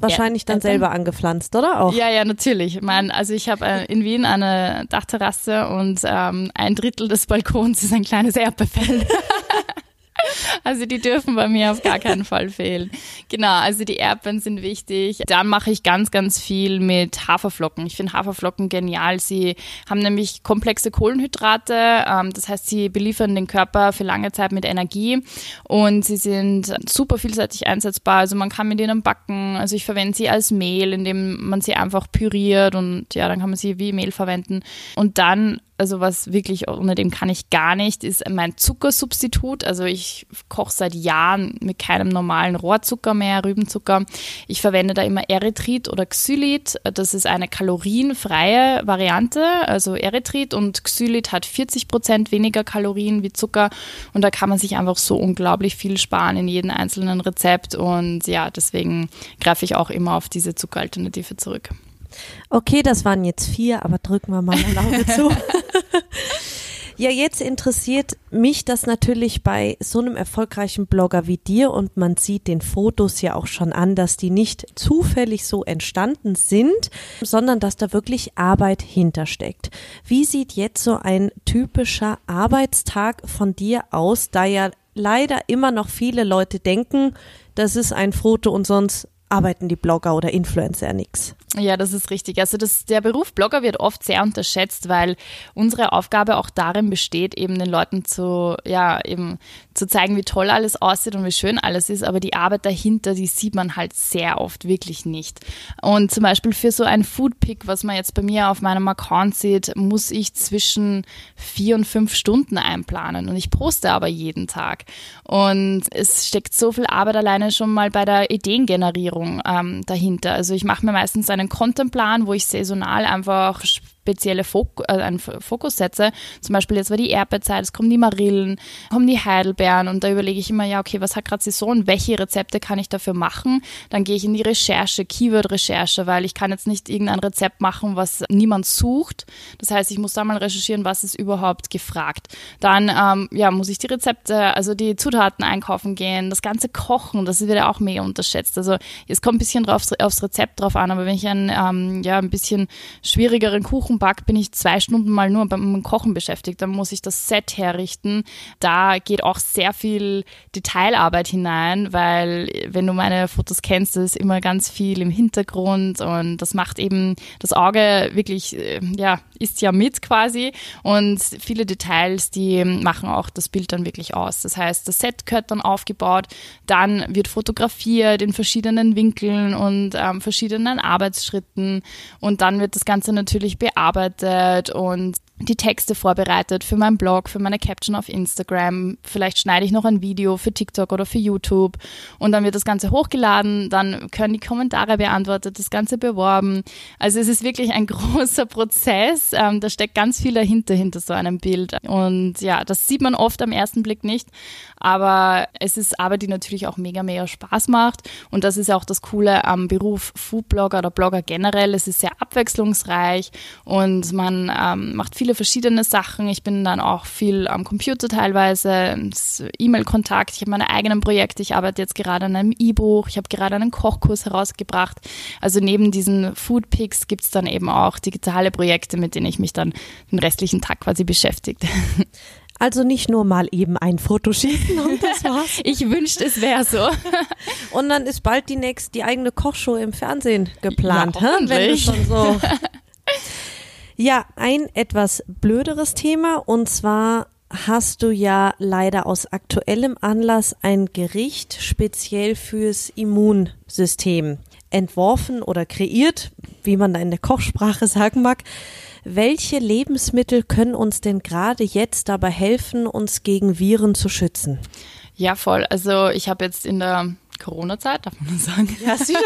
Wahrscheinlich dann selber angepflanzt, oder auch? Ja, ja, natürlich. Mein, also ich habe äh, in Wien eine Dachterrasse und ähm, ein Drittel des Balkons ist ein kleines Erdbeerfeld. *laughs* Also die dürfen bei mir auf gar keinen Fall fehlen. Genau, also die Erdbeeren sind wichtig. Dann mache ich ganz, ganz viel mit Haferflocken. Ich finde Haferflocken genial. Sie haben nämlich komplexe Kohlenhydrate. Ähm, das heißt, sie beliefern den Körper für lange Zeit mit Energie und sie sind super vielseitig einsetzbar. Also man kann mit ihnen backen. Also ich verwende sie als Mehl, indem man sie einfach püriert und ja, dann kann man sie wie Mehl verwenden. Und dann also was wirklich ohne dem kann ich gar nicht, ist mein Zuckersubstitut. Also ich koche seit Jahren mit keinem normalen Rohrzucker mehr, Rübenzucker. Ich verwende da immer Erythrit oder Xylit. Das ist eine kalorienfreie Variante, also Erythrit und Xylit hat 40 Prozent weniger Kalorien wie Zucker und da kann man sich einfach so unglaublich viel sparen in jedem einzelnen Rezept und ja, deswegen greife ich auch immer auf diese Zuckeralternative zurück. Okay, das waren jetzt vier, aber drücken wir mal ein Auge zu. *laughs* Ja, jetzt interessiert mich das natürlich bei so einem erfolgreichen Blogger wie dir und man sieht den Fotos ja auch schon an, dass die nicht zufällig so entstanden sind, sondern dass da wirklich Arbeit hintersteckt. Wie sieht jetzt so ein typischer Arbeitstag von dir aus, da ja leider immer noch viele Leute denken, das ist ein Foto und sonst arbeiten die Blogger oder Influencer nichts. Ja, das ist richtig. Also das, der Beruf Blogger wird oft sehr unterschätzt, weil unsere Aufgabe auch darin besteht, eben den Leuten zu, ja, eben zu zeigen, wie toll alles aussieht und wie schön alles ist. Aber die Arbeit dahinter, die sieht man halt sehr oft wirklich nicht. Und zum Beispiel für so ein Foodpick, was man jetzt bei mir auf meinem Account sieht, muss ich zwischen vier und fünf Stunden einplanen. Und ich poste aber jeden Tag. Und es steckt so viel Arbeit alleine schon mal bei der Ideengenerierung ähm, dahinter. Also ich mache mir meistens einen Contentplan, wo ich saisonal einfach spezielle Fok äh, einen Fokus setze. Zum Beispiel jetzt war die Erdbeerzeit, es kommen die Marillen, kommen die Heidelbeeren und da überlege ich immer, ja, okay, was hat gerade Saison, welche Rezepte kann ich dafür machen? Dann gehe ich in die Recherche, Keyword-Recherche, weil ich kann jetzt nicht irgendein Rezept machen, was niemand sucht. Das heißt, ich muss da mal recherchieren, was ist überhaupt gefragt. Dann ähm, ja, muss ich die Rezepte, also die Zutaten einkaufen gehen, das ganze Kochen, das wird ja auch mega unterschätzt. Also es kommt ein bisschen drauf, aufs Rezept drauf an, aber wenn ich einen ähm, ja, ein bisschen schwierigeren Kuchen Kuchen back, bin ich zwei Stunden mal nur beim Kochen beschäftigt. Dann muss ich das Set herrichten. Da geht auch sehr viel Detailarbeit hinein, weil wenn du meine Fotos kennst, ist immer ganz viel im Hintergrund und das macht eben das Auge wirklich, äh, ja, ist ja mit quasi und viele Details, die machen auch das Bild dann wirklich aus. Das heißt, das Set gehört dann aufgebaut, dann wird fotografiert in verschiedenen Winkeln und ähm, verschiedenen Arbeitsschritten und dann wird das Ganze natürlich bearbeitet und die Texte vorbereitet für meinen Blog, für meine Caption auf Instagram. Vielleicht schneide ich noch ein Video für TikTok oder für YouTube und dann wird das Ganze hochgeladen, dann können die Kommentare beantwortet, das Ganze beworben. Also es ist wirklich ein *laughs* großer Prozess. Ähm, da steckt ganz viel dahinter, hinter so einem Bild. Und ja, das sieht man oft am ersten Blick nicht, aber es ist Arbeit, die natürlich auch mega, mega Spaß macht. Und das ist auch das Coole am Beruf Foodblogger oder Blogger generell. Es ist sehr abwechslungsreich und man ähm, macht viele verschiedene Sachen. Ich bin dann auch viel am Computer teilweise, E-Mail-Kontakt. Ich habe meine eigenen Projekte. Ich arbeite jetzt gerade an einem E-Buch. Ich habe gerade einen Kochkurs herausgebracht. Also neben diesen Foodpics gibt es dann eben auch digitale Projekte, mit denen ich mich dann den restlichen Tag quasi beschäftige. *laughs* Also nicht nur mal eben ein Foto schießen und das war's. *laughs* ich wünschte, es wäre so. *laughs* Und dann ist bald die nächste, die eigene Kochshow im Fernsehen geplant, ja, wenn du schon so. Ja, ein etwas blöderes Thema und zwar hast du ja leider aus aktuellem Anlass ein Gericht speziell fürs Immunsystem entworfen oder kreiert, wie man da in der Kochsprache sagen mag. Welche Lebensmittel können uns denn gerade jetzt dabei helfen, uns gegen Viren zu schützen? Ja, voll. Also ich habe jetzt in der Corona-Zeit, darf man das sagen? Ja, sicher.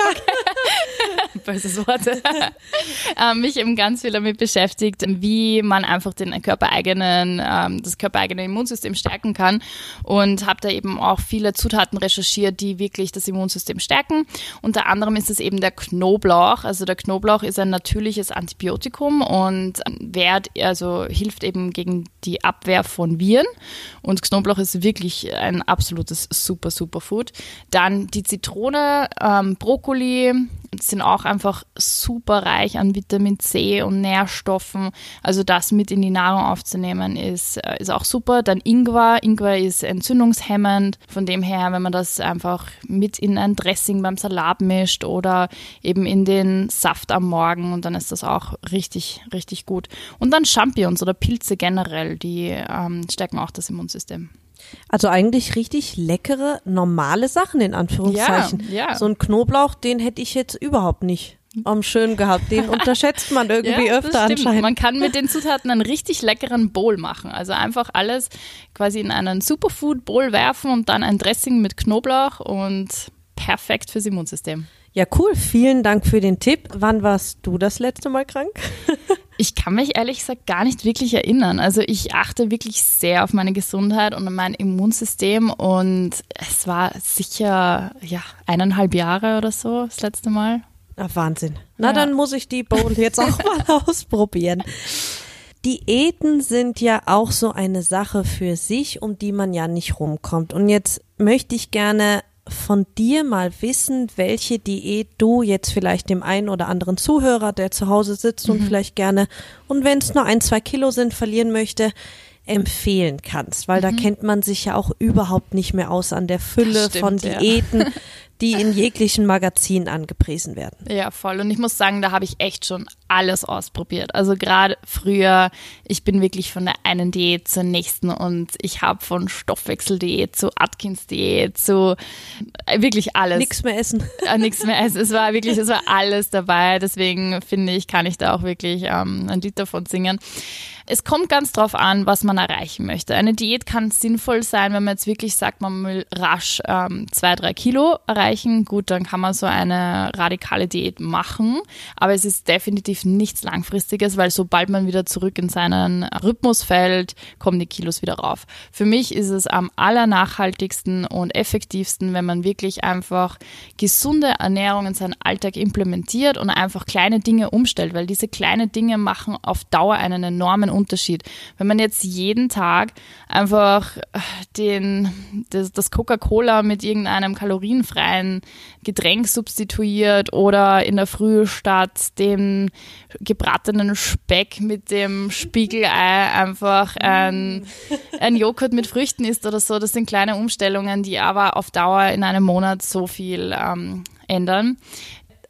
*laughs* Böses Wort. ähm, mich eben ganz viel damit beschäftigt, wie man einfach den körpereigenen, ähm, das körpereigene Immunsystem stärken kann und habe da eben auch viele Zutaten recherchiert, die wirklich das Immunsystem stärken. Unter anderem ist es eben der Knoblauch. Also der Knoblauch ist ein natürliches Antibiotikum und wehrt, also hilft eben gegen die Abwehr von Viren. Und Knoblauch ist wirklich ein absolutes super, super Food. Dann die Zitrone, ähm, Brokkoli sind auch einfach super reich an Vitamin C und Nährstoffen. Also das mit in die Nahrung aufzunehmen ist, äh, ist auch super. Dann Ingwer. Ingwer ist entzündungshemmend. Von dem her, wenn man das einfach mit in ein Dressing beim Salat mischt oder eben in den Saft am Morgen dann ist das auch richtig, richtig gut. Und dann Champignons oder Pilze generell, die ähm, stärken auch das Immunsystem. Also eigentlich richtig leckere, normale Sachen in Anführungszeichen. Ja, ja. So ein Knoblauch, den hätte ich jetzt überhaupt nicht am schön gehabt. Den *laughs* unterschätzt man irgendwie Ja, öfter anscheinend. Man kann mit den Zutaten einen richtig leckeren Bowl machen. Also einfach alles quasi in einen Superfood Bowl werfen und dann ein Dressing mit Knoblauch und perfekt fürs Immunsystem. Ja, cool. Vielen Dank für den Tipp. Wann warst du das letzte Mal krank? *laughs* Ich kann mich ehrlich gesagt gar nicht wirklich erinnern. Also ich achte wirklich sehr auf meine Gesundheit und mein Immunsystem und es war sicher ja eineinhalb Jahre oder so das letzte Mal. Ah, Wahnsinn. Na, Ja. dann muss ich die Bowl jetzt auch mal *laughs* ausprobieren. Diäten sind ja auch so eine Sache für sich, um die man ja nicht rumkommt. Und jetzt möchte ich gerne von dir mal wissen, welche Diät du jetzt vielleicht dem einen oder anderen Zuhörer, der zu Hause sitzt und vielleicht gerne, und wenn es nur ein, zwei Kilo sind, verlieren möchte, empfehlen kannst, weil da kennt man sich ja auch überhaupt nicht mehr aus an der Fülle stimmt, von ja. *laughs* Die in jeglichen Magazinen angepriesen werden. Ja, voll. Und ich muss sagen, da habe ich echt schon alles ausprobiert. Also gerade früher, ich bin wirklich von der einen Diät zur nächsten und ich habe von Stoffwechseldiät zu Atkins-Diät zu äh, wirklich alles. Nichts mehr essen. äh, nichts mehr. Es, es war wirklich, es war alles dabei. Deswegen finde ich, kann ich da auch wirklich ähm, ein Lied davon singen. Es kommt ganz drauf an, was man erreichen möchte. Eine Diät kann sinnvoll sein, wenn man jetzt wirklich sagt, man will rasch ähm, zwei, drei Kilo erreichen. Gut, dann kann man so eine radikale Diät machen. Aber es ist definitiv nichts Langfristiges, weil sobald man wieder zurück in seinen Rhythmus fällt, kommen die Kilos wieder rauf. Für mich ist es am allernachhaltigsten und effektivsten, wenn man wirklich einfach gesunde Ernährung in seinen Alltag implementiert und einfach kleine Dinge umstellt, weil diese kleinen Dinge machen auf Dauer einen enormen Unterschied. Wenn man jetzt jeden Tag einfach den, das, das Coca-Cola mit irgendeinem kalorienfreien Getränk substituiert oder in der Früh statt dem gebratenen Speck mit dem Spiegelei einfach ein, ein Joghurt mit Früchten isst oder so, das sind kleine Umstellungen, die aber auf Dauer in einem Monat so viel ähm, ändern.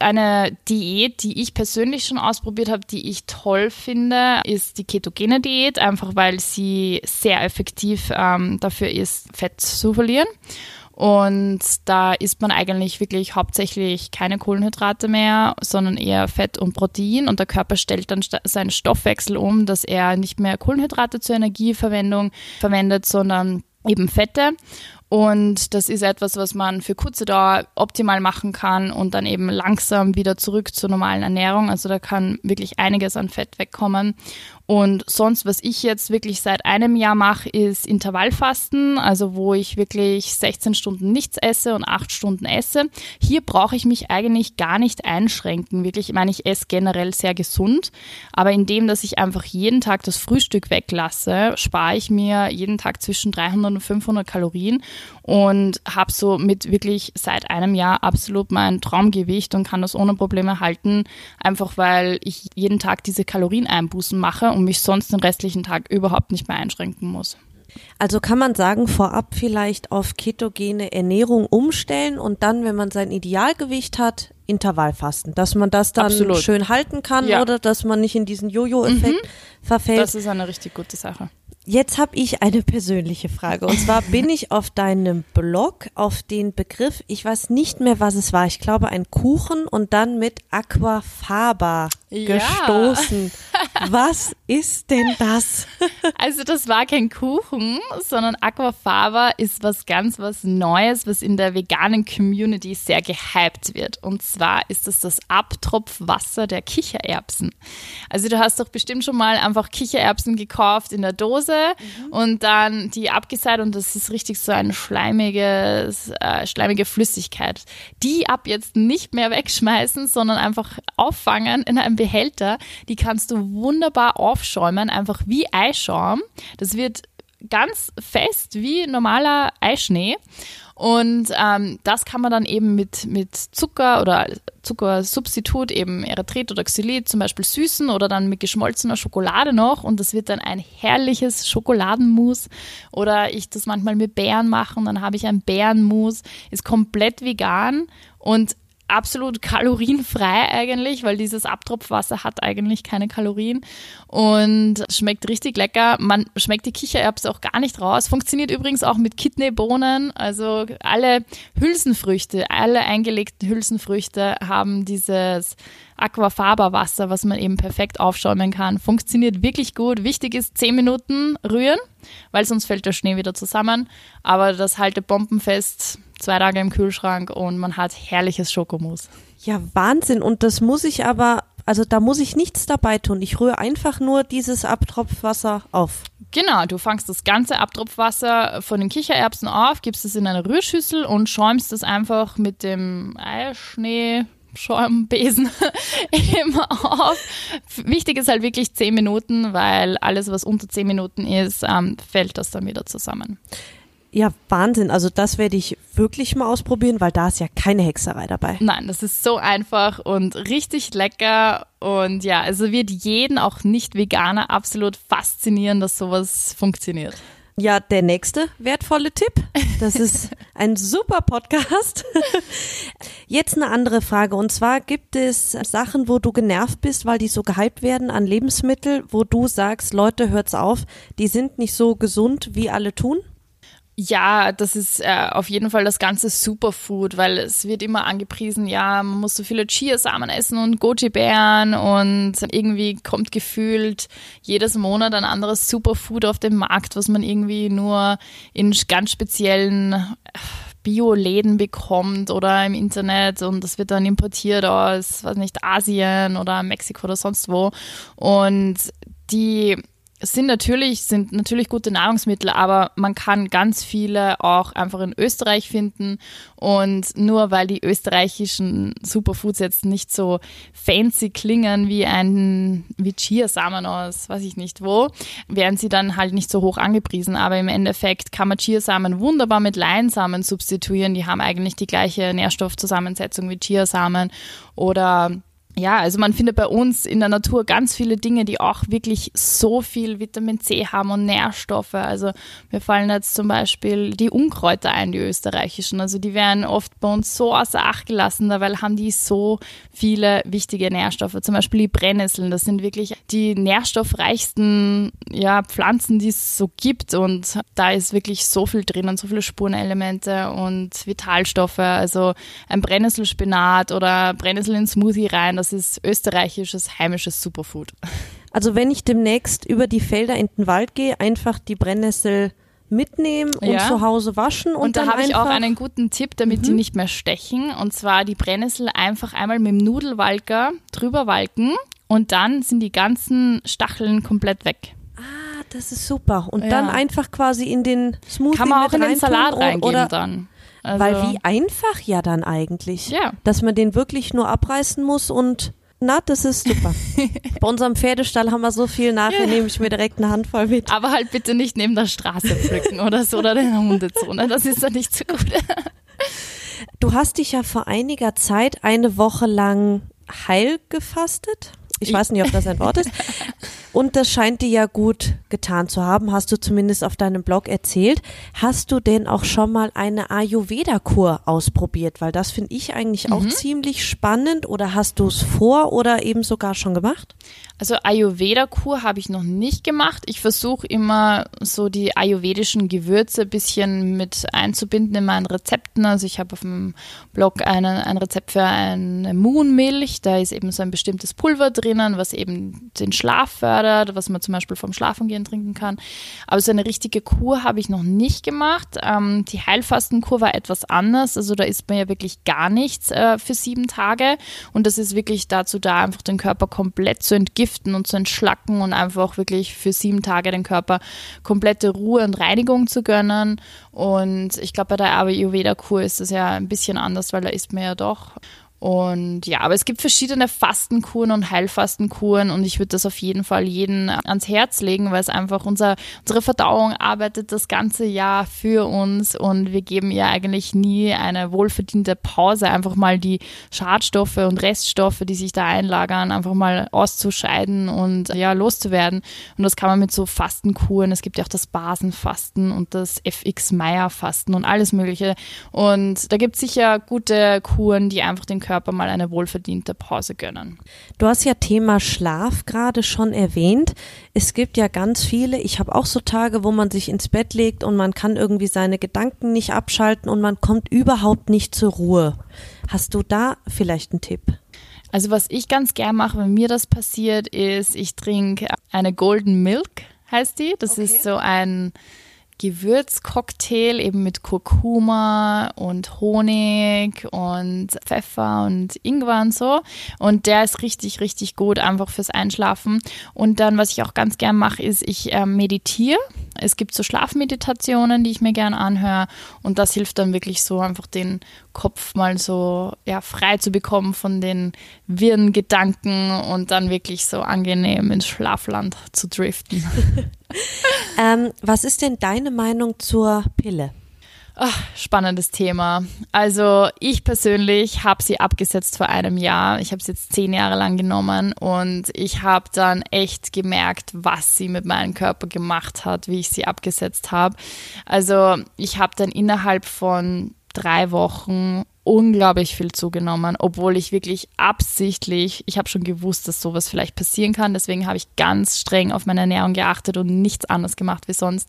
Eine Diät, die ich persönlich schon ausprobiert habe, die ich toll finde, ist die ketogene Diät, einfach weil sie sehr effektiv ähm, dafür ist, Fett zu verlieren. Und da isst man eigentlich wirklich hauptsächlich keine Kohlenhydrate mehr, sondern eher Fett und Protein. Und der Körper stellt dann seinen Stoffwechsel um, dass er nicht mehr Kohlenhydrate zur Energieverwendung verwendet, sondern eben Fette. Und das ist etwas, was man für kurze Dauer optimal machen kann und dann eben langsam wieder zurück zur normalen Ernährung. Also da kann wirklich einiges an Fett wegkommen. Und sonst, was ich jetzt wirklich seit einem Jahr mache, ist Intervallfasten, also wo ich wirklich 16 Stunden nichts esse und 8 Stunden esse. Hier brauche ich mich eigentlich gar nicht einschränken. Wirklich, ich meine, ich esse generell sehr gesund, aber indem, dass ich einfach jeden Tag das Frühstück weglasse, spare ich mir jeden Tag zwischen 300 und 500 Kalorien und habe so mit wirklich seit einem Jahr absolut mein Traumgewicht und kann das ohne Probleme halten, einfach weil ich jeden Tag diese Kalorieneinbußen mache und mich sonst den restlichen Tag überhaupt nicht mehr einschränken muss. Also kann man sagen, vorab vielleicht auf ketogene Ernährung umstellen und dann, wenn man sein Idealgewicht hat, Intervallfasten, dass man das dann Absolut. schön halten kann Ja. oder dass man nicht in diesen Jojo-Effekt verfällt. Das ist eine richtig gute Sache. Jetzt habe ich eine persönliche Frage. Und zwar *laughs* bin ich auf deinem Blog auf den Begriff, ich weiß nicht mehr, was es war. Ich glaube, ein Kuchen und dann mit Aquafaba Ja. gestoßen. *laughs* Was ist denn das? *laughs* Also das war kein Kuchen, sondern Aquafaba ist was ganz was Neues, was in der veganen Community sehr gehypt wird. Und zwar ist es das Abtropfwasser der Kichererbsen. Also du hast doch bestimmt schon mal einfach Kichererbsen gekauft in der Dose und dann die abgeseit und das ist richtig so ein schleimiges, äh, schleimige Flüssigkeit. Die ab jetzt nicht mehr wegschmeißen, sondern einfach auffangen in einem Behälter. Die kannst du wunderbar aufschäumen, einfach wie Eischaum. Das wird ganz fest wie normaler Eischnee. Und ähm, das kann man dann eben mit, mit Zucker oder Zuckersubstitut, eben Erythrit oder Xylit zum Beispiel süßen oder dann mit geschmolzener Schokolade noch. Und das wird dann ein herrliches Schokoladenmus. Oder ich das manchmal mit Beeren mache und dann habe ich ein Beerenmus. Ist komplett vegan und absolut kalorienfrei eigentlich, weil dieses Abtropfwasser hat eigentlich keine Kalorien und schmeckt richtig lecker. Man schmeckt die Kichererbse auch gar nicht raus. Funktioniert übrigens auch mit Kidneybohnen. Also alle Hülsenfrüchte, alle eingelegten Hülsenfrüchte haben dieses Aquafaba-Wasser, was man eben perfekt aufschäumen kann. Funktioniert wirklich gut. Wichtig ist 10 Minuten rühren, weil sonst fällt der Schnee wieder zusammen. Aber das halte bombenfest, zwei Tage im Kühlschrank und man hat herrliches Schokomus. Ja, Wahnsinn. Und das muss ich aber, also da muss ich nichts dabei tun. Ich rühre einfach nur dieses Abtropfwasser auf. Genau, du fangst das ganze Abtropfwasser von den Kichererbsen auf, gibst es in eine Rührschüssel und schäumst es einfach mit dem Eischnee. Schäumbesen *laughs* eben auf. Wichtig ist halt wirklich 10 Minuten, weil alles, was unter 10 Minuten ist, ähm, fällt das dann wieder zusammen. Ja, Wahnsinn. Also das werde ich wirklich mal ausprobieren, weil da ist ja keine Hexerei dabei. Nein, das ist so einfach und richtig lecker. Und ja, also wird jeden, auch Nicht-Veganer, absolut faszinieren, dass sowas funktioniert. Ja, der nächste wertvolle Tipp. Das ist *laughs* ein super Podcast. Jetzt eine andere Frage. Und zwar gibt es Sachen, wo du genervt bist, weil die so gehypt werden an Lebensmittel, wo du sagst, Leute, hört's auf, die sind nicht so gesund, wie alle tun? Ja, das ist äh, auf jeden Fall das ganze Superfood, weil es wird immer angepriesen, ja, man muss so viele Chiasamen essen und Goji-Beeren und irgendwie kommt gefühlt jedes Monat ein anderes Superfood auf den Markt, was man irgendwie nur in ganz speziellen äh, Bio-Läden bekommt oder im Internet und das wird dann importiert aus, weiß nicht, Asien oder Mexiko oder sonst wo. Und die es sind natürlich, sind natürlich gute Nahrungsmittel, aber man kann ganz viele auch einfach in Österreich finden. Und nur weil die österreichischen Superfoods jetzt nicht so fancy klingen wie ein, wie Chiasamen aus, weiß ich nicht wo, werden sie dann halt nicht so hoch angepriesen. Aber im Endeffekt kann man Chiasamen wunderbar mit Leinsamen substituieren. Die haben eigentlich die gleiche Nährstoffzusammensetzung wie Chiasamen oder ja, also man findet bei uns in der Natur ganz viele Dinge, die auch wirklich so viel Vitamin C haben und Nährstoffe. Also mir fallen jetzt zum Beispiel die Unkräuter ein, die österreichischen. Also die werden oft bei uns so außer Acht gelassen, dabei haben die so viele wichtige Nährstoffe. Zum Beispiel die Brennnesseln, das sind wirklich die nährstoffreichsten ja, Pflanzen, die es so gibt. Und da ist wirklich so viel drin und so viele Spurenelemente und Vitalstoffe. Also ein Brennnesselspinat oder Brennnessel in Smoothie rein, das ist österreichisches, heimisches Superfood. Also wenn ich demnächst über die Felder in den Wald gehe, einfach die Brennnessel mitnehmen und Ja. zu Hause waschen und, Und, da habe ich auch einen guten Tipp, damit die nicht mehr stechen. Und zwar die Brennnessel einfach einmal mit dem Nudelwalker drüber walken und dann sind die ganzen Stacheln komplett weg. Ah, das ist super. Und Ja. dann einfach quasi in den Smoothie Kann man auch in den Salat reingeben oder dann. Also, Weil wie einfach ja dann eigentlich. Ja. Dass man den wirklich nur abreißen muss und na, das ist super. *laughs* Bei unserem Pferdestall haben wir so viel nachher, Ja. nehme ich mir direkt eine Handvoll mit. Aber halt bitte nicht neben der Straße pflücken oder so oder der Hundezone. Das ist dann nicht so gut. Du hast dich ja vor einiger Zeit eine Woche lang heil gefastet. Ich weiß nicht, ob das ein Wort ist. Und das scheint dir ja gut getan zu haben, hast du zumindest auf deinem Blog erzählt. Hast du denn auch schon mal eine Ayurveda-Kur ausprobiert? Weil das finde ich eigentlich auch mhm. ziemlich spannend. Oder hast du es vor oder eben sogar schon gemacht? Also Ayurveda-Kur habe ich noch nicht gemacht. Ich versuche immer so die ayurvedischen Gewürze ein bisschen mit einzubinden in meinen Rezepten. Also ich habe auf dem Blog eine, ein Rezept für eine Moonmilch. Da ist eben so ein bestimmtes Pulver drinnen, was eben den Schlaf fördert, was man zum Beispiel vom Schlafengehen trinken kann. Aber so eine richtige Kur habe ich noch nicht gemacht. Ähm, die Heilfastenkur war etwas anders. Also da isst man ja wirklich gar nichts äh, für sieben Tage. Und das ist wirklich dazu da, einfach den Körper komplett zu entgiften und zu entschlacken und einfach wirklich für sieben Tage den Körper komplette Ruhe und Reinigung zu gönnen. Und ich glaube, bei der Ayurveda-Kur ist das ja ein bisschen anders, weil da isst man ja doch und ja, aber es gibt verschiedene Fastenkuren und Heilfastenkuren und ich würde das auf jeden Fall jeden ans Herz legen, weil es einfach unser, unsere Verdauung arbeitet das ganze Jahr für uns und wir geben ihr eigentlich nie eine wohlverdiente Pause, einfach mal die Schadstoffe und Reststoffe, die sich da einlagern, einfach mal auszuscheiden und ja, loszuwerden. Und das kann man mit so Fastenkuren, es gibt ja auch das Basenfasten und das FX-Meyer-Fasten und alles mögliche. Und da gibt es sicher gute Kuren, die einfach den Körper mal eine wohlverdiente Pause gönnen. Du hast ja Thema Schlaf gerade schon erwähnt. Es gibt ja ganz viele, ich habe auch so Tage, wo man sich ins Bett legt und man kann irgendwie seine Gedanken nicht abschalten und man kommt überhaupt nicht zur Ruhe. Hast du da vielleicht einen Tipp? Also was ich ganz gern mache, wenn mir das passiert, ist, ich trinke eine Golden Milk, heißt die. Das okay. ist so ein Gewürzcocktail eben mit Kurkuma und Honig und Pfeffer und Ingwer und so. Und der ist richtig, richtig gut, einfach fürs Einschlafen. Und dann, was ich auch ganz gern mache, ist, ich äh, meditiere. Es gibt so Schlafmeditationen, die ich mir gern anhöre. Und das hilft dann wirklich so, einfach den Kopf mal so ja, frei zu bekommen von den wirren Gedanken und dann wirklich so angenehm ins Schlafland zu driften. *laughs* ähm, was ist denn deine Meinung zur Pille? Ach, spannendes Thema. Also ich persönlich habe sie abgesetzt vor einem Jahr. Ich habe sie jetzt zehn Jahre lang genommen und ich habe dann echt gemerkt, was sie mit meinem Körper gemacht hat, wie ich sie abgesetzt habe. Also ich habe dann innerhalb von drei Wochen unglaublich viel zugenommen, obwohl ich wirklich absichtlich, ich habe schon gewusst, dass sowas vielleicht passieren kann, deswegen habe ich ganz streng auf meine Ernährung geachtet und nichts anderes gemacht wie sonst.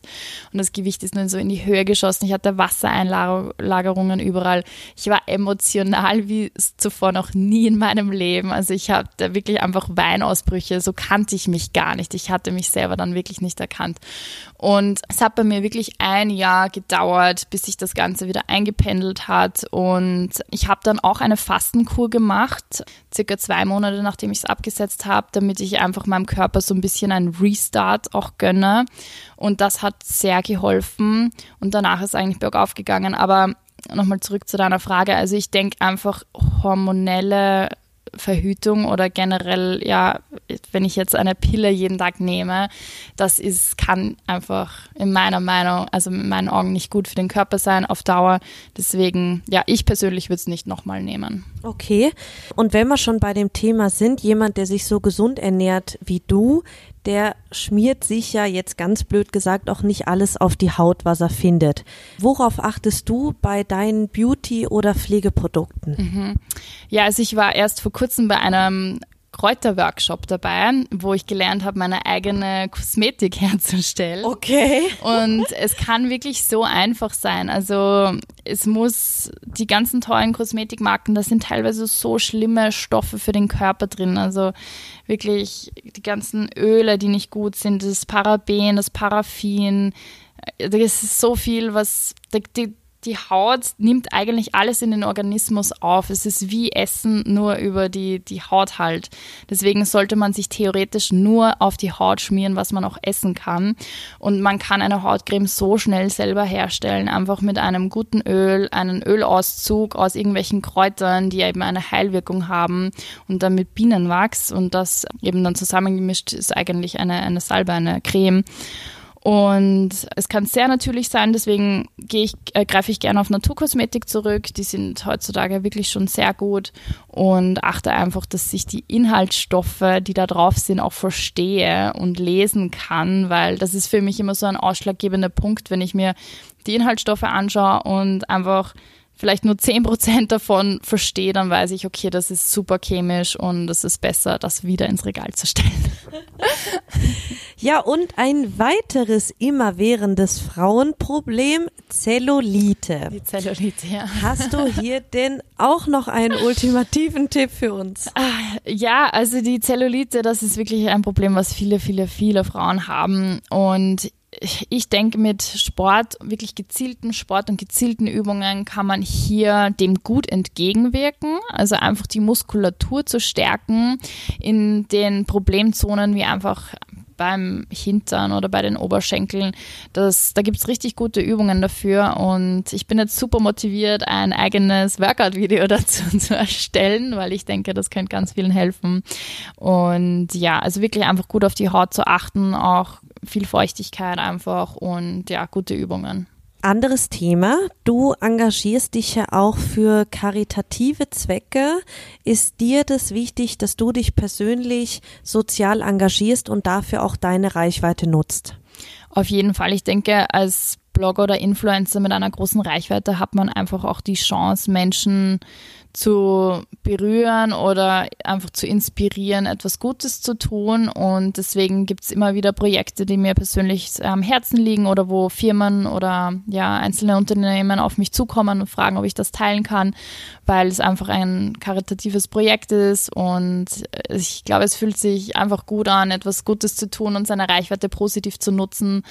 Und das Gewicht ist nun so in die Höhe geschossen. Ich hatte Wassereinlagerungen überall. Ich war emotional wie zuvor noch nie in meinem Leben. Also ich hatte wirklich einfach Weinausbrüche. So kannte ich mich gar nicht. Ich hatte mich selber dann wirklich nicht erkannt. Und es hat bei mir wirklich ein Jahr gedauert, bis sich das Ganze wieder eingependelt hat und und ich habe dann auch eine Fastenkur gemacht, circa zwei Monate nachdem ich es abgesetzt habe, damit ich einfach meinem Körper so ein bisschen einen Restart auch gönne. Und das hat sehr geholfen. Und danach ist eigentlich bergauf gegangen. Aber nochmal zurück zu deiner Frage. Also ich denke einfach hormonelle Verhütung oder generell, ja, wenn ich jetzt eine Pille jeden Tag nehme, das ist, kann einfach in meiner Meinung, also in meinen Augen nicht gut für den Körper sein auf Dauer. Deswegen, ja, ich persönlich würde es nicht nochmal nehmen. Okay. Und wenn wir schon bei dem Thema sind, jemand, der sich so gesund ernährt wie du, der schmiert sich ja jetzt ganz blöd gesagt auch nicht alles auf die Haut, was er findet. Worauf achtest du bei deinen Beauty- oder Pflegeprodukten? Mhm. Ja, also ich war erst vor kurzem bei einem Kräuterworkshop dabei, wo ich gelernt habe, meine eigene Kosmetik *laughs* herzustellen. Okay. Und es kann wirklich so einfach sein. Also es muss die ganzen tollen Kosmetikmarken, da sind teilweise so schlimme Stoffe für den Körper drin. Also wirklich die ganzen Öle, die nicht gut sind, das Paraben, das Paraffin. Das ist so viel, was die, die, die Haut nimmt eigentlich alles in den Organismus auf. Es ist wie Essen, nur über die, die Haut halt. Deswegen sollte man sich theoretisch nur auf die Haut schmieren, was man auch essen kann. Und man kann eine Hautcreme so schnell selber herstellen, einfach mit einem guten Öl, einen Ölauszug aus irgendwelchen Kräutern, die eben eine Heilwirkung haben und dann mit Bienenwachs und das eben dann zusammengemischt ist eigentlich eine, eine Salbe, eine Creme. Und es kann sehr natürlich sein, deswegen ich, äh, greife ich gerne auf Naturkosmetik zurück. Die sind heutzutage wirklich schon sehr gut und achte einfach, dass ich die Inhaltsstoffe, die da drauf sind, auch verstehe und lesen kann, weil das ist für mich immer so ein ausschlaggebender Punkt, wenn ich mir die Inhaltsstoffe anschaue und einfach vielleicht nur 10% davon verstehe, dann weiß ich, okay, das ist super chemisch und es ist besser, das wieder ins Regal zu stellen. *laughs* Ja, und ein weiteres immerwährendes Frauenproblem, Zellulite. Die Zellulite, ja. Hast du hier denn auch noch einen ultimativen Tipp für uns? Ah, ja, also die Zellulite, das ist wirklich ein Problem, was viele, viele, viele Frauen haben. Und ich denke, mit Sport, wirklich gezielten Sport und gezielten Übungen kann man hier dem gut entgegenwirken. Also einfach die Muskulatur zu stärken in den Problemzonen wie einfach beim Hintern oder bei den Oberschenkeln. Das, da gibt es richtig gute Übungen dafür und ich bin jetzt super motiviert, ein eigenes Workout-Video *laughs* dazu zu erstellen, weil ich denke, das könnte ganz vielen helfen. Und ja, also wirklich einfach gut auf die Haut zu achten, auch viel Feuchtigkeit einfach und ja, gute Übungen. Anderes Thema. Du engagierst dich ja auch für karitative Zwecke. Ist dir das wichtig, dass du dich persönlich sozial engagierst und dafür auch deine Reichweite nutzt? Auf jeden Fall. Ich denke, als Blogger oder Influencer mit einer großen Reichweite hat man einfach auch die Chance, Menschen zu berühren oder einfach zu inspirieren, etwas Gutes zu tun. Und deswegen gibt es immer wieder Projekte, die mir persönlich am Herzen liegen oder wo Firmen oder ja, einzelne Unternehmen auf mich zukommen und fragen, ob ich das teilen kann, weil es einfach ein karitatives Projekt ist. Und ich glaube, es fühlt sich einfach gut an, etwas Gutes zu tun und seine Reichweite positiv zu nutzen,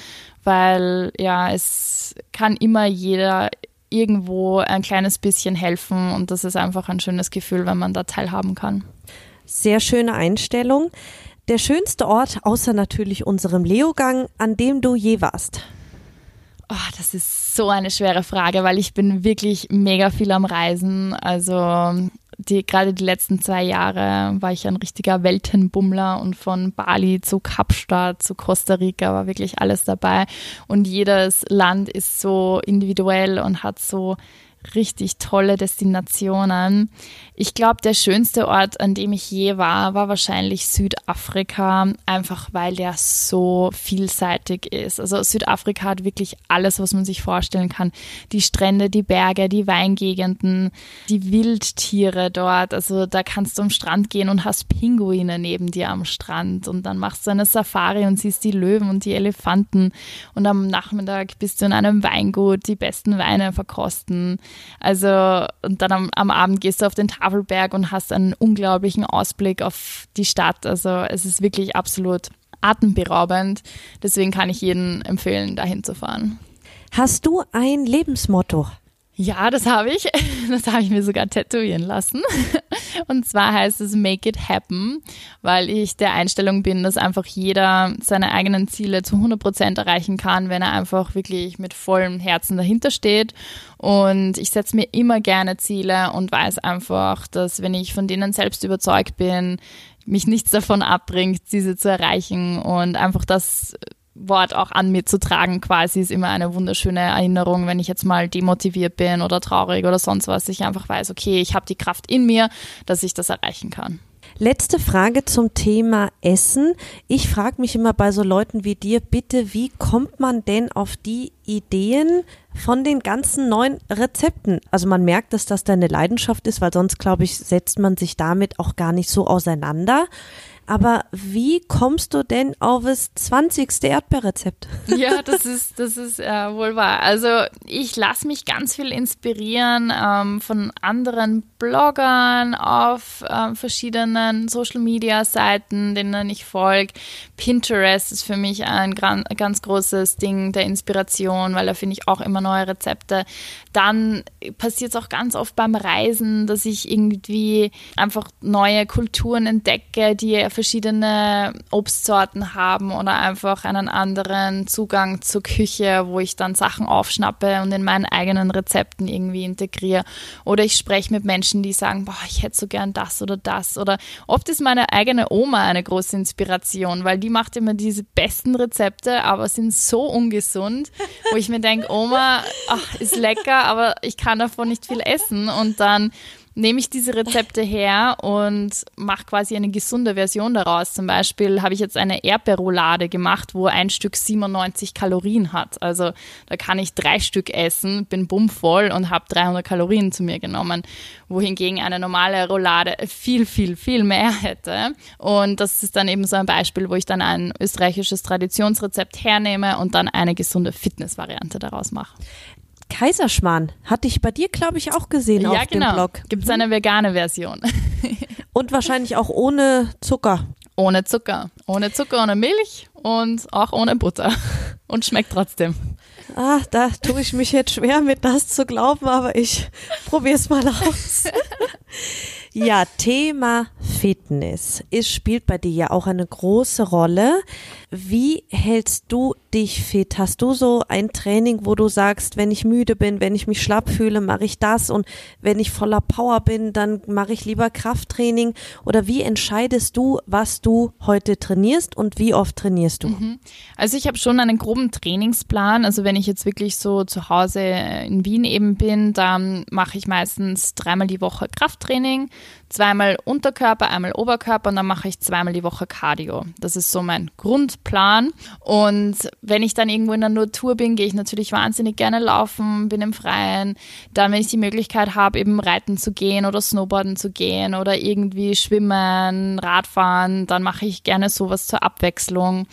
weil ja, es kann immer jeder irgendwo ein kleines bisschen helfen und das ist einfach ein schönes Gefühl, wenn man da teilhaben kann. Sehr schöne Einstellung. Der schönste Ort, außer natürlich unserem Leogang, an dem du je warst? Oh, das ist so eine schwere Frage, weil ich bin wirklich mega viel am Reisen. Also die, gerade die letzten zwei Jahre war ich ein richtiger Weltenbummler und von Bali zu Kapstadt zu Costa Rica war wirklich alles dabei. Und jedes Land ist so individuell und hat so richtig tolle Destinationen. Ich glaube, der schönste Ort, an dem ich je war, war wahrscheinlich Südafrika, einfach weil der so vielseitig ist. Also Südafrika hat wirklich alles, was man sich vorstellen kann. Die Strände, die Berge, die Weingegenden, die Wildtiere dort. Also da kannst du am Strand gehen und hast Pinguine neben dir am Strand und dann machst du eine Safari und siehst die Löwen und die Elefanten und am Nachmittag bist du in einem Weingut, die besten Weine verkosten. Also, und dann am, am Abend gehst du auf den Tafelberg und hast einen unglaublichen Ausblick auf die Stadt. Also, es ist wirklich absolut atemberaubend. Deswegen kann ich jedem empfehlen, dahin zu fahren. Hast du ein Lebensmotto? Ja, das habe ich. *laughs* Das habe ich mir sogar tätowieren lassen. Und zwar heißt es Make It Happen, weil ich der Einstellung bin, dass einfach jeder seine eigenen Ziele zu 100 Prozent erreichen kann, wenn er einfach wirklich mit vollem Herzen dahinter steht. Und ich setze mir immer gerne Ziele und weiß einfach, dass wenn ich von denen selbst überzeugt bin, mich nichts davon abbringt, diese zu erreichen und einfach das Wort auch an mir zu tragen quasi ist immer eine wunderschöne Erinnerung, wenn ich jetzt mal demotiviert bin oder traurig oder sonst was. Ich einfach weiß, okay, ich habe die Kraft in mir, dass ich das erreichen kann. Letzte Frage zum Thema Essen. Ich frage mich immer bei so Leuten wie dir, bitte, wie kommt man denn auf die Ideen von den ganzen neuen Rezepten? Also man merkt, dass das deine Leidenschaft ist, weil sonst, glaube ich, setzt man sich damit auch gar nicht so auseinander. Aber wie kommst du denn auf das 20. Erdbeerrezept? Ja, das ist, das ist äh, wohl wahr. Also ich lasse mich ganz viel inspirieren ähm, von anderen Bloggern auf ähm, verschiedenen Social-Media-Seiten, denen ich folge. Pinterest ist für mich ein ganz großes Ding der Inspiration, weil da finde ich auch immer neue Rezepte. Dann passiert es auch ganz oft beim Reisen, dass ich irgendwie einfach neue Kulturen entdecke, die verschiedene Obstsorten haben oder einfach einen anderen Zugang zur Küche, wo ich dann Sachen aufschnappe und in meinen eigenen Rezepten irgendwie integriere. Oder ich spreche mit Menschen, die sagen, boah, ich hätte so gern das oder das. Oder oft ist meine eigene Oma eine große Inspiration, weil die macht immer diese besten Rezepte, aber sind so ungesund, wo ich mir denke, Oma, ach, ist lecker, aber ich kann davon nicht viel essen. Und dann nehme ich diese Rezepte her und mache quasi eine gesunde Version daraus. Zum Beispiel habe ich jetzt eine Erdbeerroulade gemacht, wo ein Stück 97 Kalorien hat. Also da kann ich drei Stück essen, bin bummvoll und habe 300 Kalorien zu mir genommen, wohingegen eine normale Roulade viel, viel, viel mehr hätte. Und das ist dann eben so ein Beispiel, wo ich dann ein österreichisches Traditionsrezept hernehme und dann eine gesunde Fitnessvariante daraus mache. Kaiserschmarrn hatte ich bei dir, glaube ich, auch gesehen ja, auf genau. dem Blog. Gibt es eine vegane Version. *laughs* und wahrscheinlich auch ohne Zucker. Ohne Zucker. Ohne Zucker, ohne Milch und auch ohne Butter. *laughs* Und schmeckt trotzdem. Ah, da tue ich mich jetzt schwer mit das zu glauben, aber ich probiere es mal aus. *laughs* ja, Thema Fitness. Es spielt bei dir ja auch eine große Rolle. Wie hältst du dich fit? Hast du so ein Training, wo du sagst, wenn ich müde bin, wenn ich mich schlapp fühle, mache ich das und wenn ich voller Power bin, dann mache ich lieber Krafttraining? Oder wie entscheidest du, was du heute trainierst und wie oft trainierst du? Mhm. Also ich habe schon einen groben Trainingsplan. Also wenn ich jetzt wirklich so zu Hause in Wien eben bin, dann mache ich meistens dreimal die Woche Krafttraining, zweimal Unterkörper, einmal Oberkörper und dann mache ich zweimal die Woche Cardio. Das ist so mein Grundplan. Und wenn ich dann irgendwo in der Natur bin, gehe ich natürlich wahnsinnig gerne laufen, bin im Freien. Dann, wenn ich die Möglichkeit habe, eben reiten zu gehen oder Snowboarden zu gehen oder irgendwie schwimmen, Radfahren, dann mache ich gerne sowas zur Abwechslung.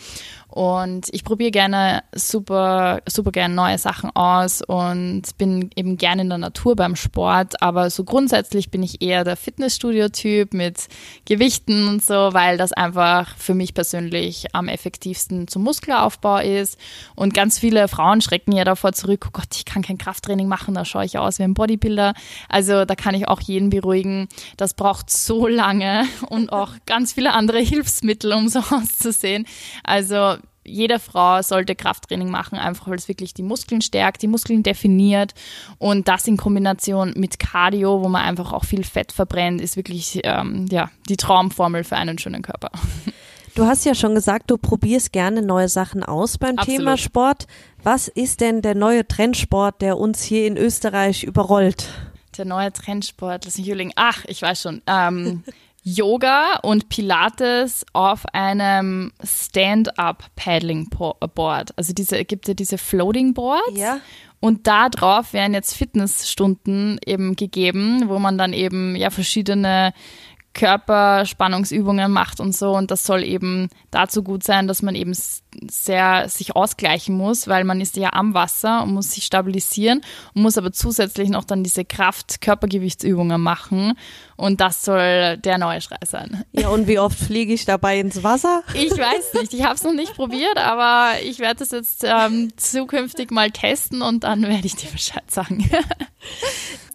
Und ich probiere gerne super, super gerne neue Sachen aus und bin eben gerne in der Natur beim Sport. Aber so grundsätzlich bin ich eher der Fitnessstudio-Typ mit Gewichten und so, weil das einfach für mich persönlich am effektivsten zum Muskelaufbau ist. Und ganz viele Frauen schrecken ja davor zurück, oh Gott, ich kann kein Krafttraining machen, da schaue ich aus wie ein Bodybuilder. Also da kann ich auch jeden beruhigen. Das braucht so lange *laughs* und auch ganz viele andere Hilfsmittel, um so auszusehen. Also jede Frau sollte Krafttraining machen, einfach weil es wirklich die Muskeln stärkt, die Muskeln definiert und das in Kombination mit Cardio, wo man einfach auch viel Fett verbrennt, ist wirklich ähm, ja, die Traumformel für einen schönen Körper. Du hast ja schon gesagt, du probierst gerne neue Sachen aus beim Absolut. Thema Sport. Was ist denn der neue Trendsport, der uns hier in Österreich überrollt? Der neue Trendsport, lass mich überlegen. Ach, ich weiß schon. Ähm, Yoga und Pilates auf einem Stand-up-Paddling-Board. Also diese gibt ja diese Floating Boards. Ja. Und da drauf werden jetzt Fitnessstunden eben gegeben, wo man dann eben ja verschiedene Körperspannungsübungen macht und so. Und das soll eben dazu gut sein, dass man eben sehr sich ausgleichen muss, weil man ist ja am Wasser und muss sich stabilisieren und muss aber zusätzlich noch dann diese Kraft-Körpergewichtsübungen machen. Und das soll der neue Schrei sein. Ja, und wie oft fliege ich dabei ins Wasser? Ich weiß nicht. Ich habe es noch nicht probiert, aber ich werde es jetzt ähm, zukünftig mal testen und dann werde ich dir Bescheid sagen. *laughs*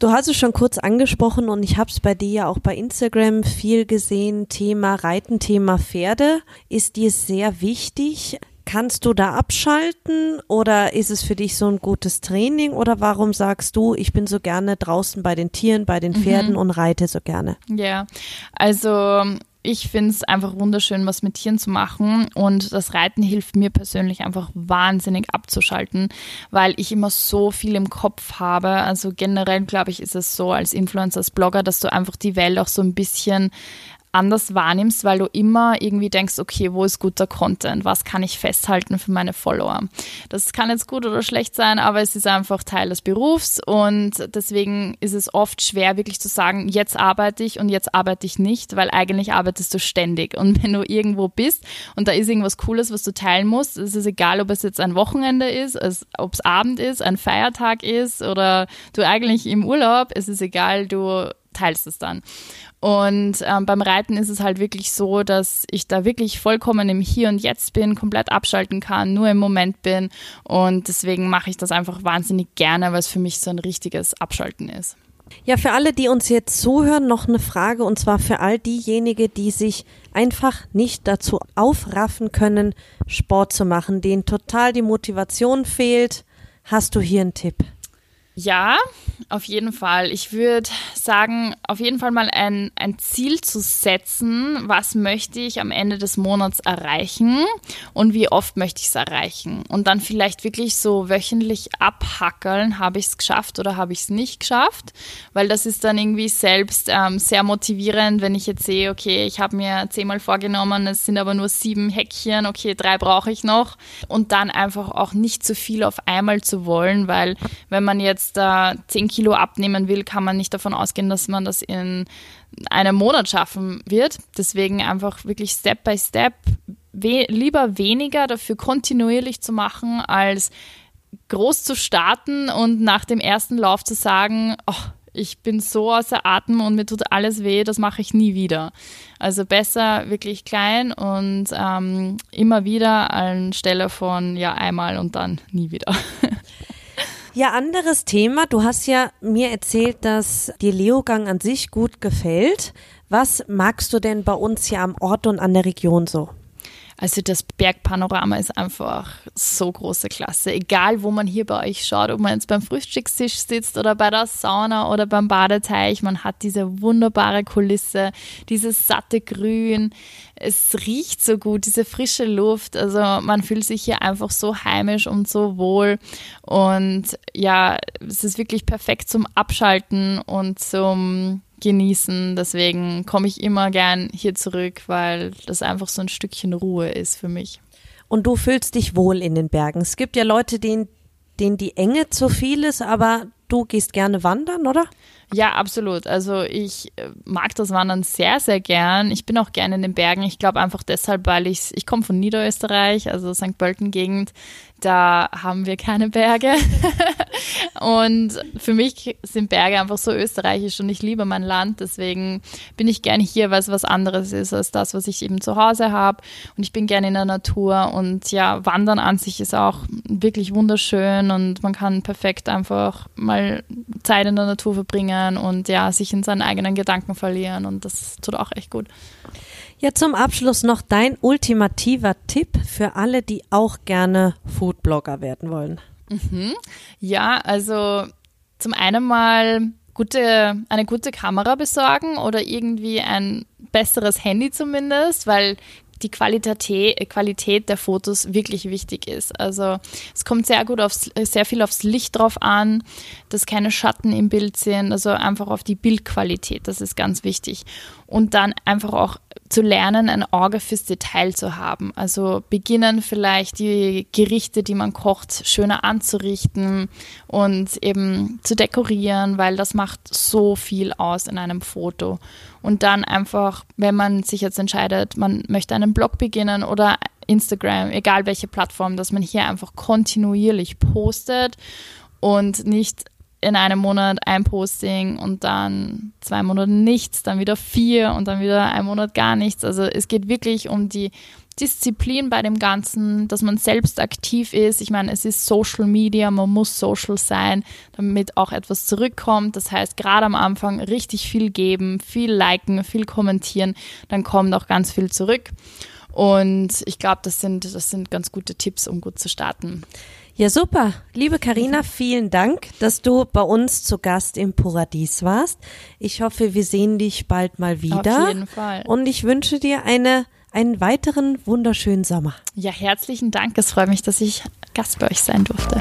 Du hast es schon kurz angesprochen und ich habe es bei dir ja auch bei Instagram viel gesehen. Thema Reiten, Thema Pferde ist dir sehr wichtig. Kannst du da abschalten oder ist es für dich so ein gutes Training oder warum sagst du, ich bin so gerne draußen bei den Tieren, bei den Pferden mhm. und reite so gerne? Ja, also ich finde es einfach wunderschön, was mit Tieren zu machen und das Reiten hilft mir persönlich einfach wahnsinnig abzuschalten, weil ich immer so viel im Kopf habe. Also generell glaube ich, ist es so als Influencer, als Blogger, dass du einfach die Welt auch so ein bisschen anders wahrnimmst, weil du immer irgendwie denkst, okay, wo ist guter Content? Was kann ich festhalten für meine Follower? Das kann jetzt gut oder schlecht sein, aber es ist einfach Teil des Berufs und deswegen ist es oft schwer, wirklich zu sagen, jetzt arbeite ich und jetzt arbeite ich nicht, weil eigentlich arbeitest du ständig. Und *laughs* wenn du irgendwo bist und da ist irgendwas Cooles, was du teilen musst, ist es egal, ob es jetzt ein Wochenende ist, ob es Abend ist, ein Feiertag ist oder du eigentlich im Urlaub, es ist egal, du teilst es dann. Und ähm, beim Reiten ist es halt wirklich so, dass ich da wirklich vollkommen im Hier und Jetzt bin, komplett abschalten kann, nur im Moment bin. Und deswegen mache ich das einfach wahnsinnig gerne, weil es für mich so ein richtiges Abschalten ist. Ja, für alle, die uns jetzt zuhören, noch eine Frage und zwar für all diejenigen, die sich einfach nicht dazu aufraffen können, Sport zu machen, denen total die Motivation fehlt. Hast du hier einen Tipp? Ja, auf jeden Fall. Ich würde sagen, auf jeden Fall mal ein, ein Ziel zu setzen, was möchte ich am Ende des Monats erreichen und wie oft möchte ich es erreichen. Und dann vielleicht wirklich so wöchentlich abhackeln, habe ich es geschafft oder habe ich es nicht geschafft, weil das ist dann irgendwie selbst ähm, sehr motivierend, wenn ich jetzt sehe, okay, ich habe mir zehnmal vorgenommen, es sind aber nur sieben Häkchen, okay, drei brauche ich noch. Und dann einfach auch nicht zu viel auf einmal zu wollen, weil wenn man jetzt jetzt äh, 10 Kilo abnehmen will, kann man nicht davon ausgehen, dass man das in einem Monat schaffen wird. Deswegen einfach wirklich Step by Step we lieber weniger dafür kontinuierlich zu machen, als groß zu starten und nach dem ersten Lauf zu sagen, oh, ich bin so außer Atem und mir tut alles weh, das mache ich nie wieder. Also besser wirklich klein und ähm, immer wieder anstelle von ja einmal und dann nie wieder. *laughs* Ja, anderes Thema. Du hast ja mir erzählt, dass dir Leogang an sich gut gefällt. Was magst du denn bei uns hier am Ort und an der Region so? Also das Bergpanorama ist einfach so große Klasse. Egal, wo man hier bei euch schaut, ob man jetzt beim Frühstückstisch sitzt oder bei der Sauna oder beim Badeteich, man hat diese wunderbare Kulisse, dieses satte Grün. Es riecht so gut, diese frische Luft. Also man fühlt sich hier einfach so heimisch und so wohl. Und ja, es ist wirklich perfekt zum Abschalten und zum genießen. Deswegen komme ich immer gern hier zurück, weil das einfach so ein Stückchen Ruhe ist für mich. Und du fühlst dich wohl in den Bergen. Es gibt ja Leute, denen, denen die Enge zu viel ist, aber du gehst gerne wandern, oder? Ja, absolut. Also ich äh, mag das Wandern sehr, sehr gern. Ich bin auch gerne in den Bergen. Ich glaube einfach deshalb, weil ich, ich komme von Niederösterreich, also St. Pölten-Gegend da haben wir keine Berge. *laughs* und für mich sind Berge einfach so österreichisch und ich liebe mein Land. Deswegen bin ich gerne hier, weil es was anderes ist als das, was ich eben zu Hause habe. Und ich bin gerne in der Natur. Und ja, Wandern an sich ist auch wirklich wunderschön und man kann perfekt einfach mal Zeit in der Natur verbringen und ja, sich in seinen eigenen Gedanken verlieren. Und das tut auch echt gut. Ja, zum Abschluss noch dein ultimativer Tipp für alle, die auch gerne Foodblogger werden wollen. Mhm. Ja, also zum einen mal gute, eine gute Kamera besorgen oder irgendwie ein besseres Handy zumindest, weil die Qualität, Qualität der Fotos wirklich wichtig ist. Also es kommt sehr gut aufs, sehr viel aufs Licht drauf an, dass keine Schatten im Bild sind, also einfach auf die Bildqualität, das ist ganz wichtig. Und dann einfach auch zu lernen, ein Auge fürs Detail zu haben. Also beginnen vielleicht die Gerichte, die man kocht, schöner anzurichten und eben zu dekorieren, weil das macht so viel aus in einem Foto. Und dann einfach, wenn man sich jetzt entscheidet, man möchte einen Blog beginnen oder Instagram, egal welche Plattform, dass man hier einfach kontinuierlich postet und nicht in einem Monat ein Posting und dann zwei Monate nichts, dann wieder vier und dann wieder ein Monat gar nichts. Also es geht wirklich um die Disziplin bei dem Ganzen, dass man selbst aktiv ist. Ich meine, es ist Social Media, man muss social sein, damit auch etwas zurückkommt. Das heißt, gerade am Anfang richtig viel geben, viel liken, viel kommentieren, dann kommt auch ganz viel zurück. Und ich glaube, das sind, das sind ganz gute Tipps, um gut zu starten. Ja, super. Liebe Karina, vielen Dank, dass du bei uns zu Gast im Paradies warst. Ich hoffe, wir sehen dich bald mal wieder. Auf jeden Fall. Und ich wünsche dir eine einen weiteren wunderschönen Sommer. Ja, herzlichen Dank. Es freut mich, dass ich Gast bei euch sein durfte.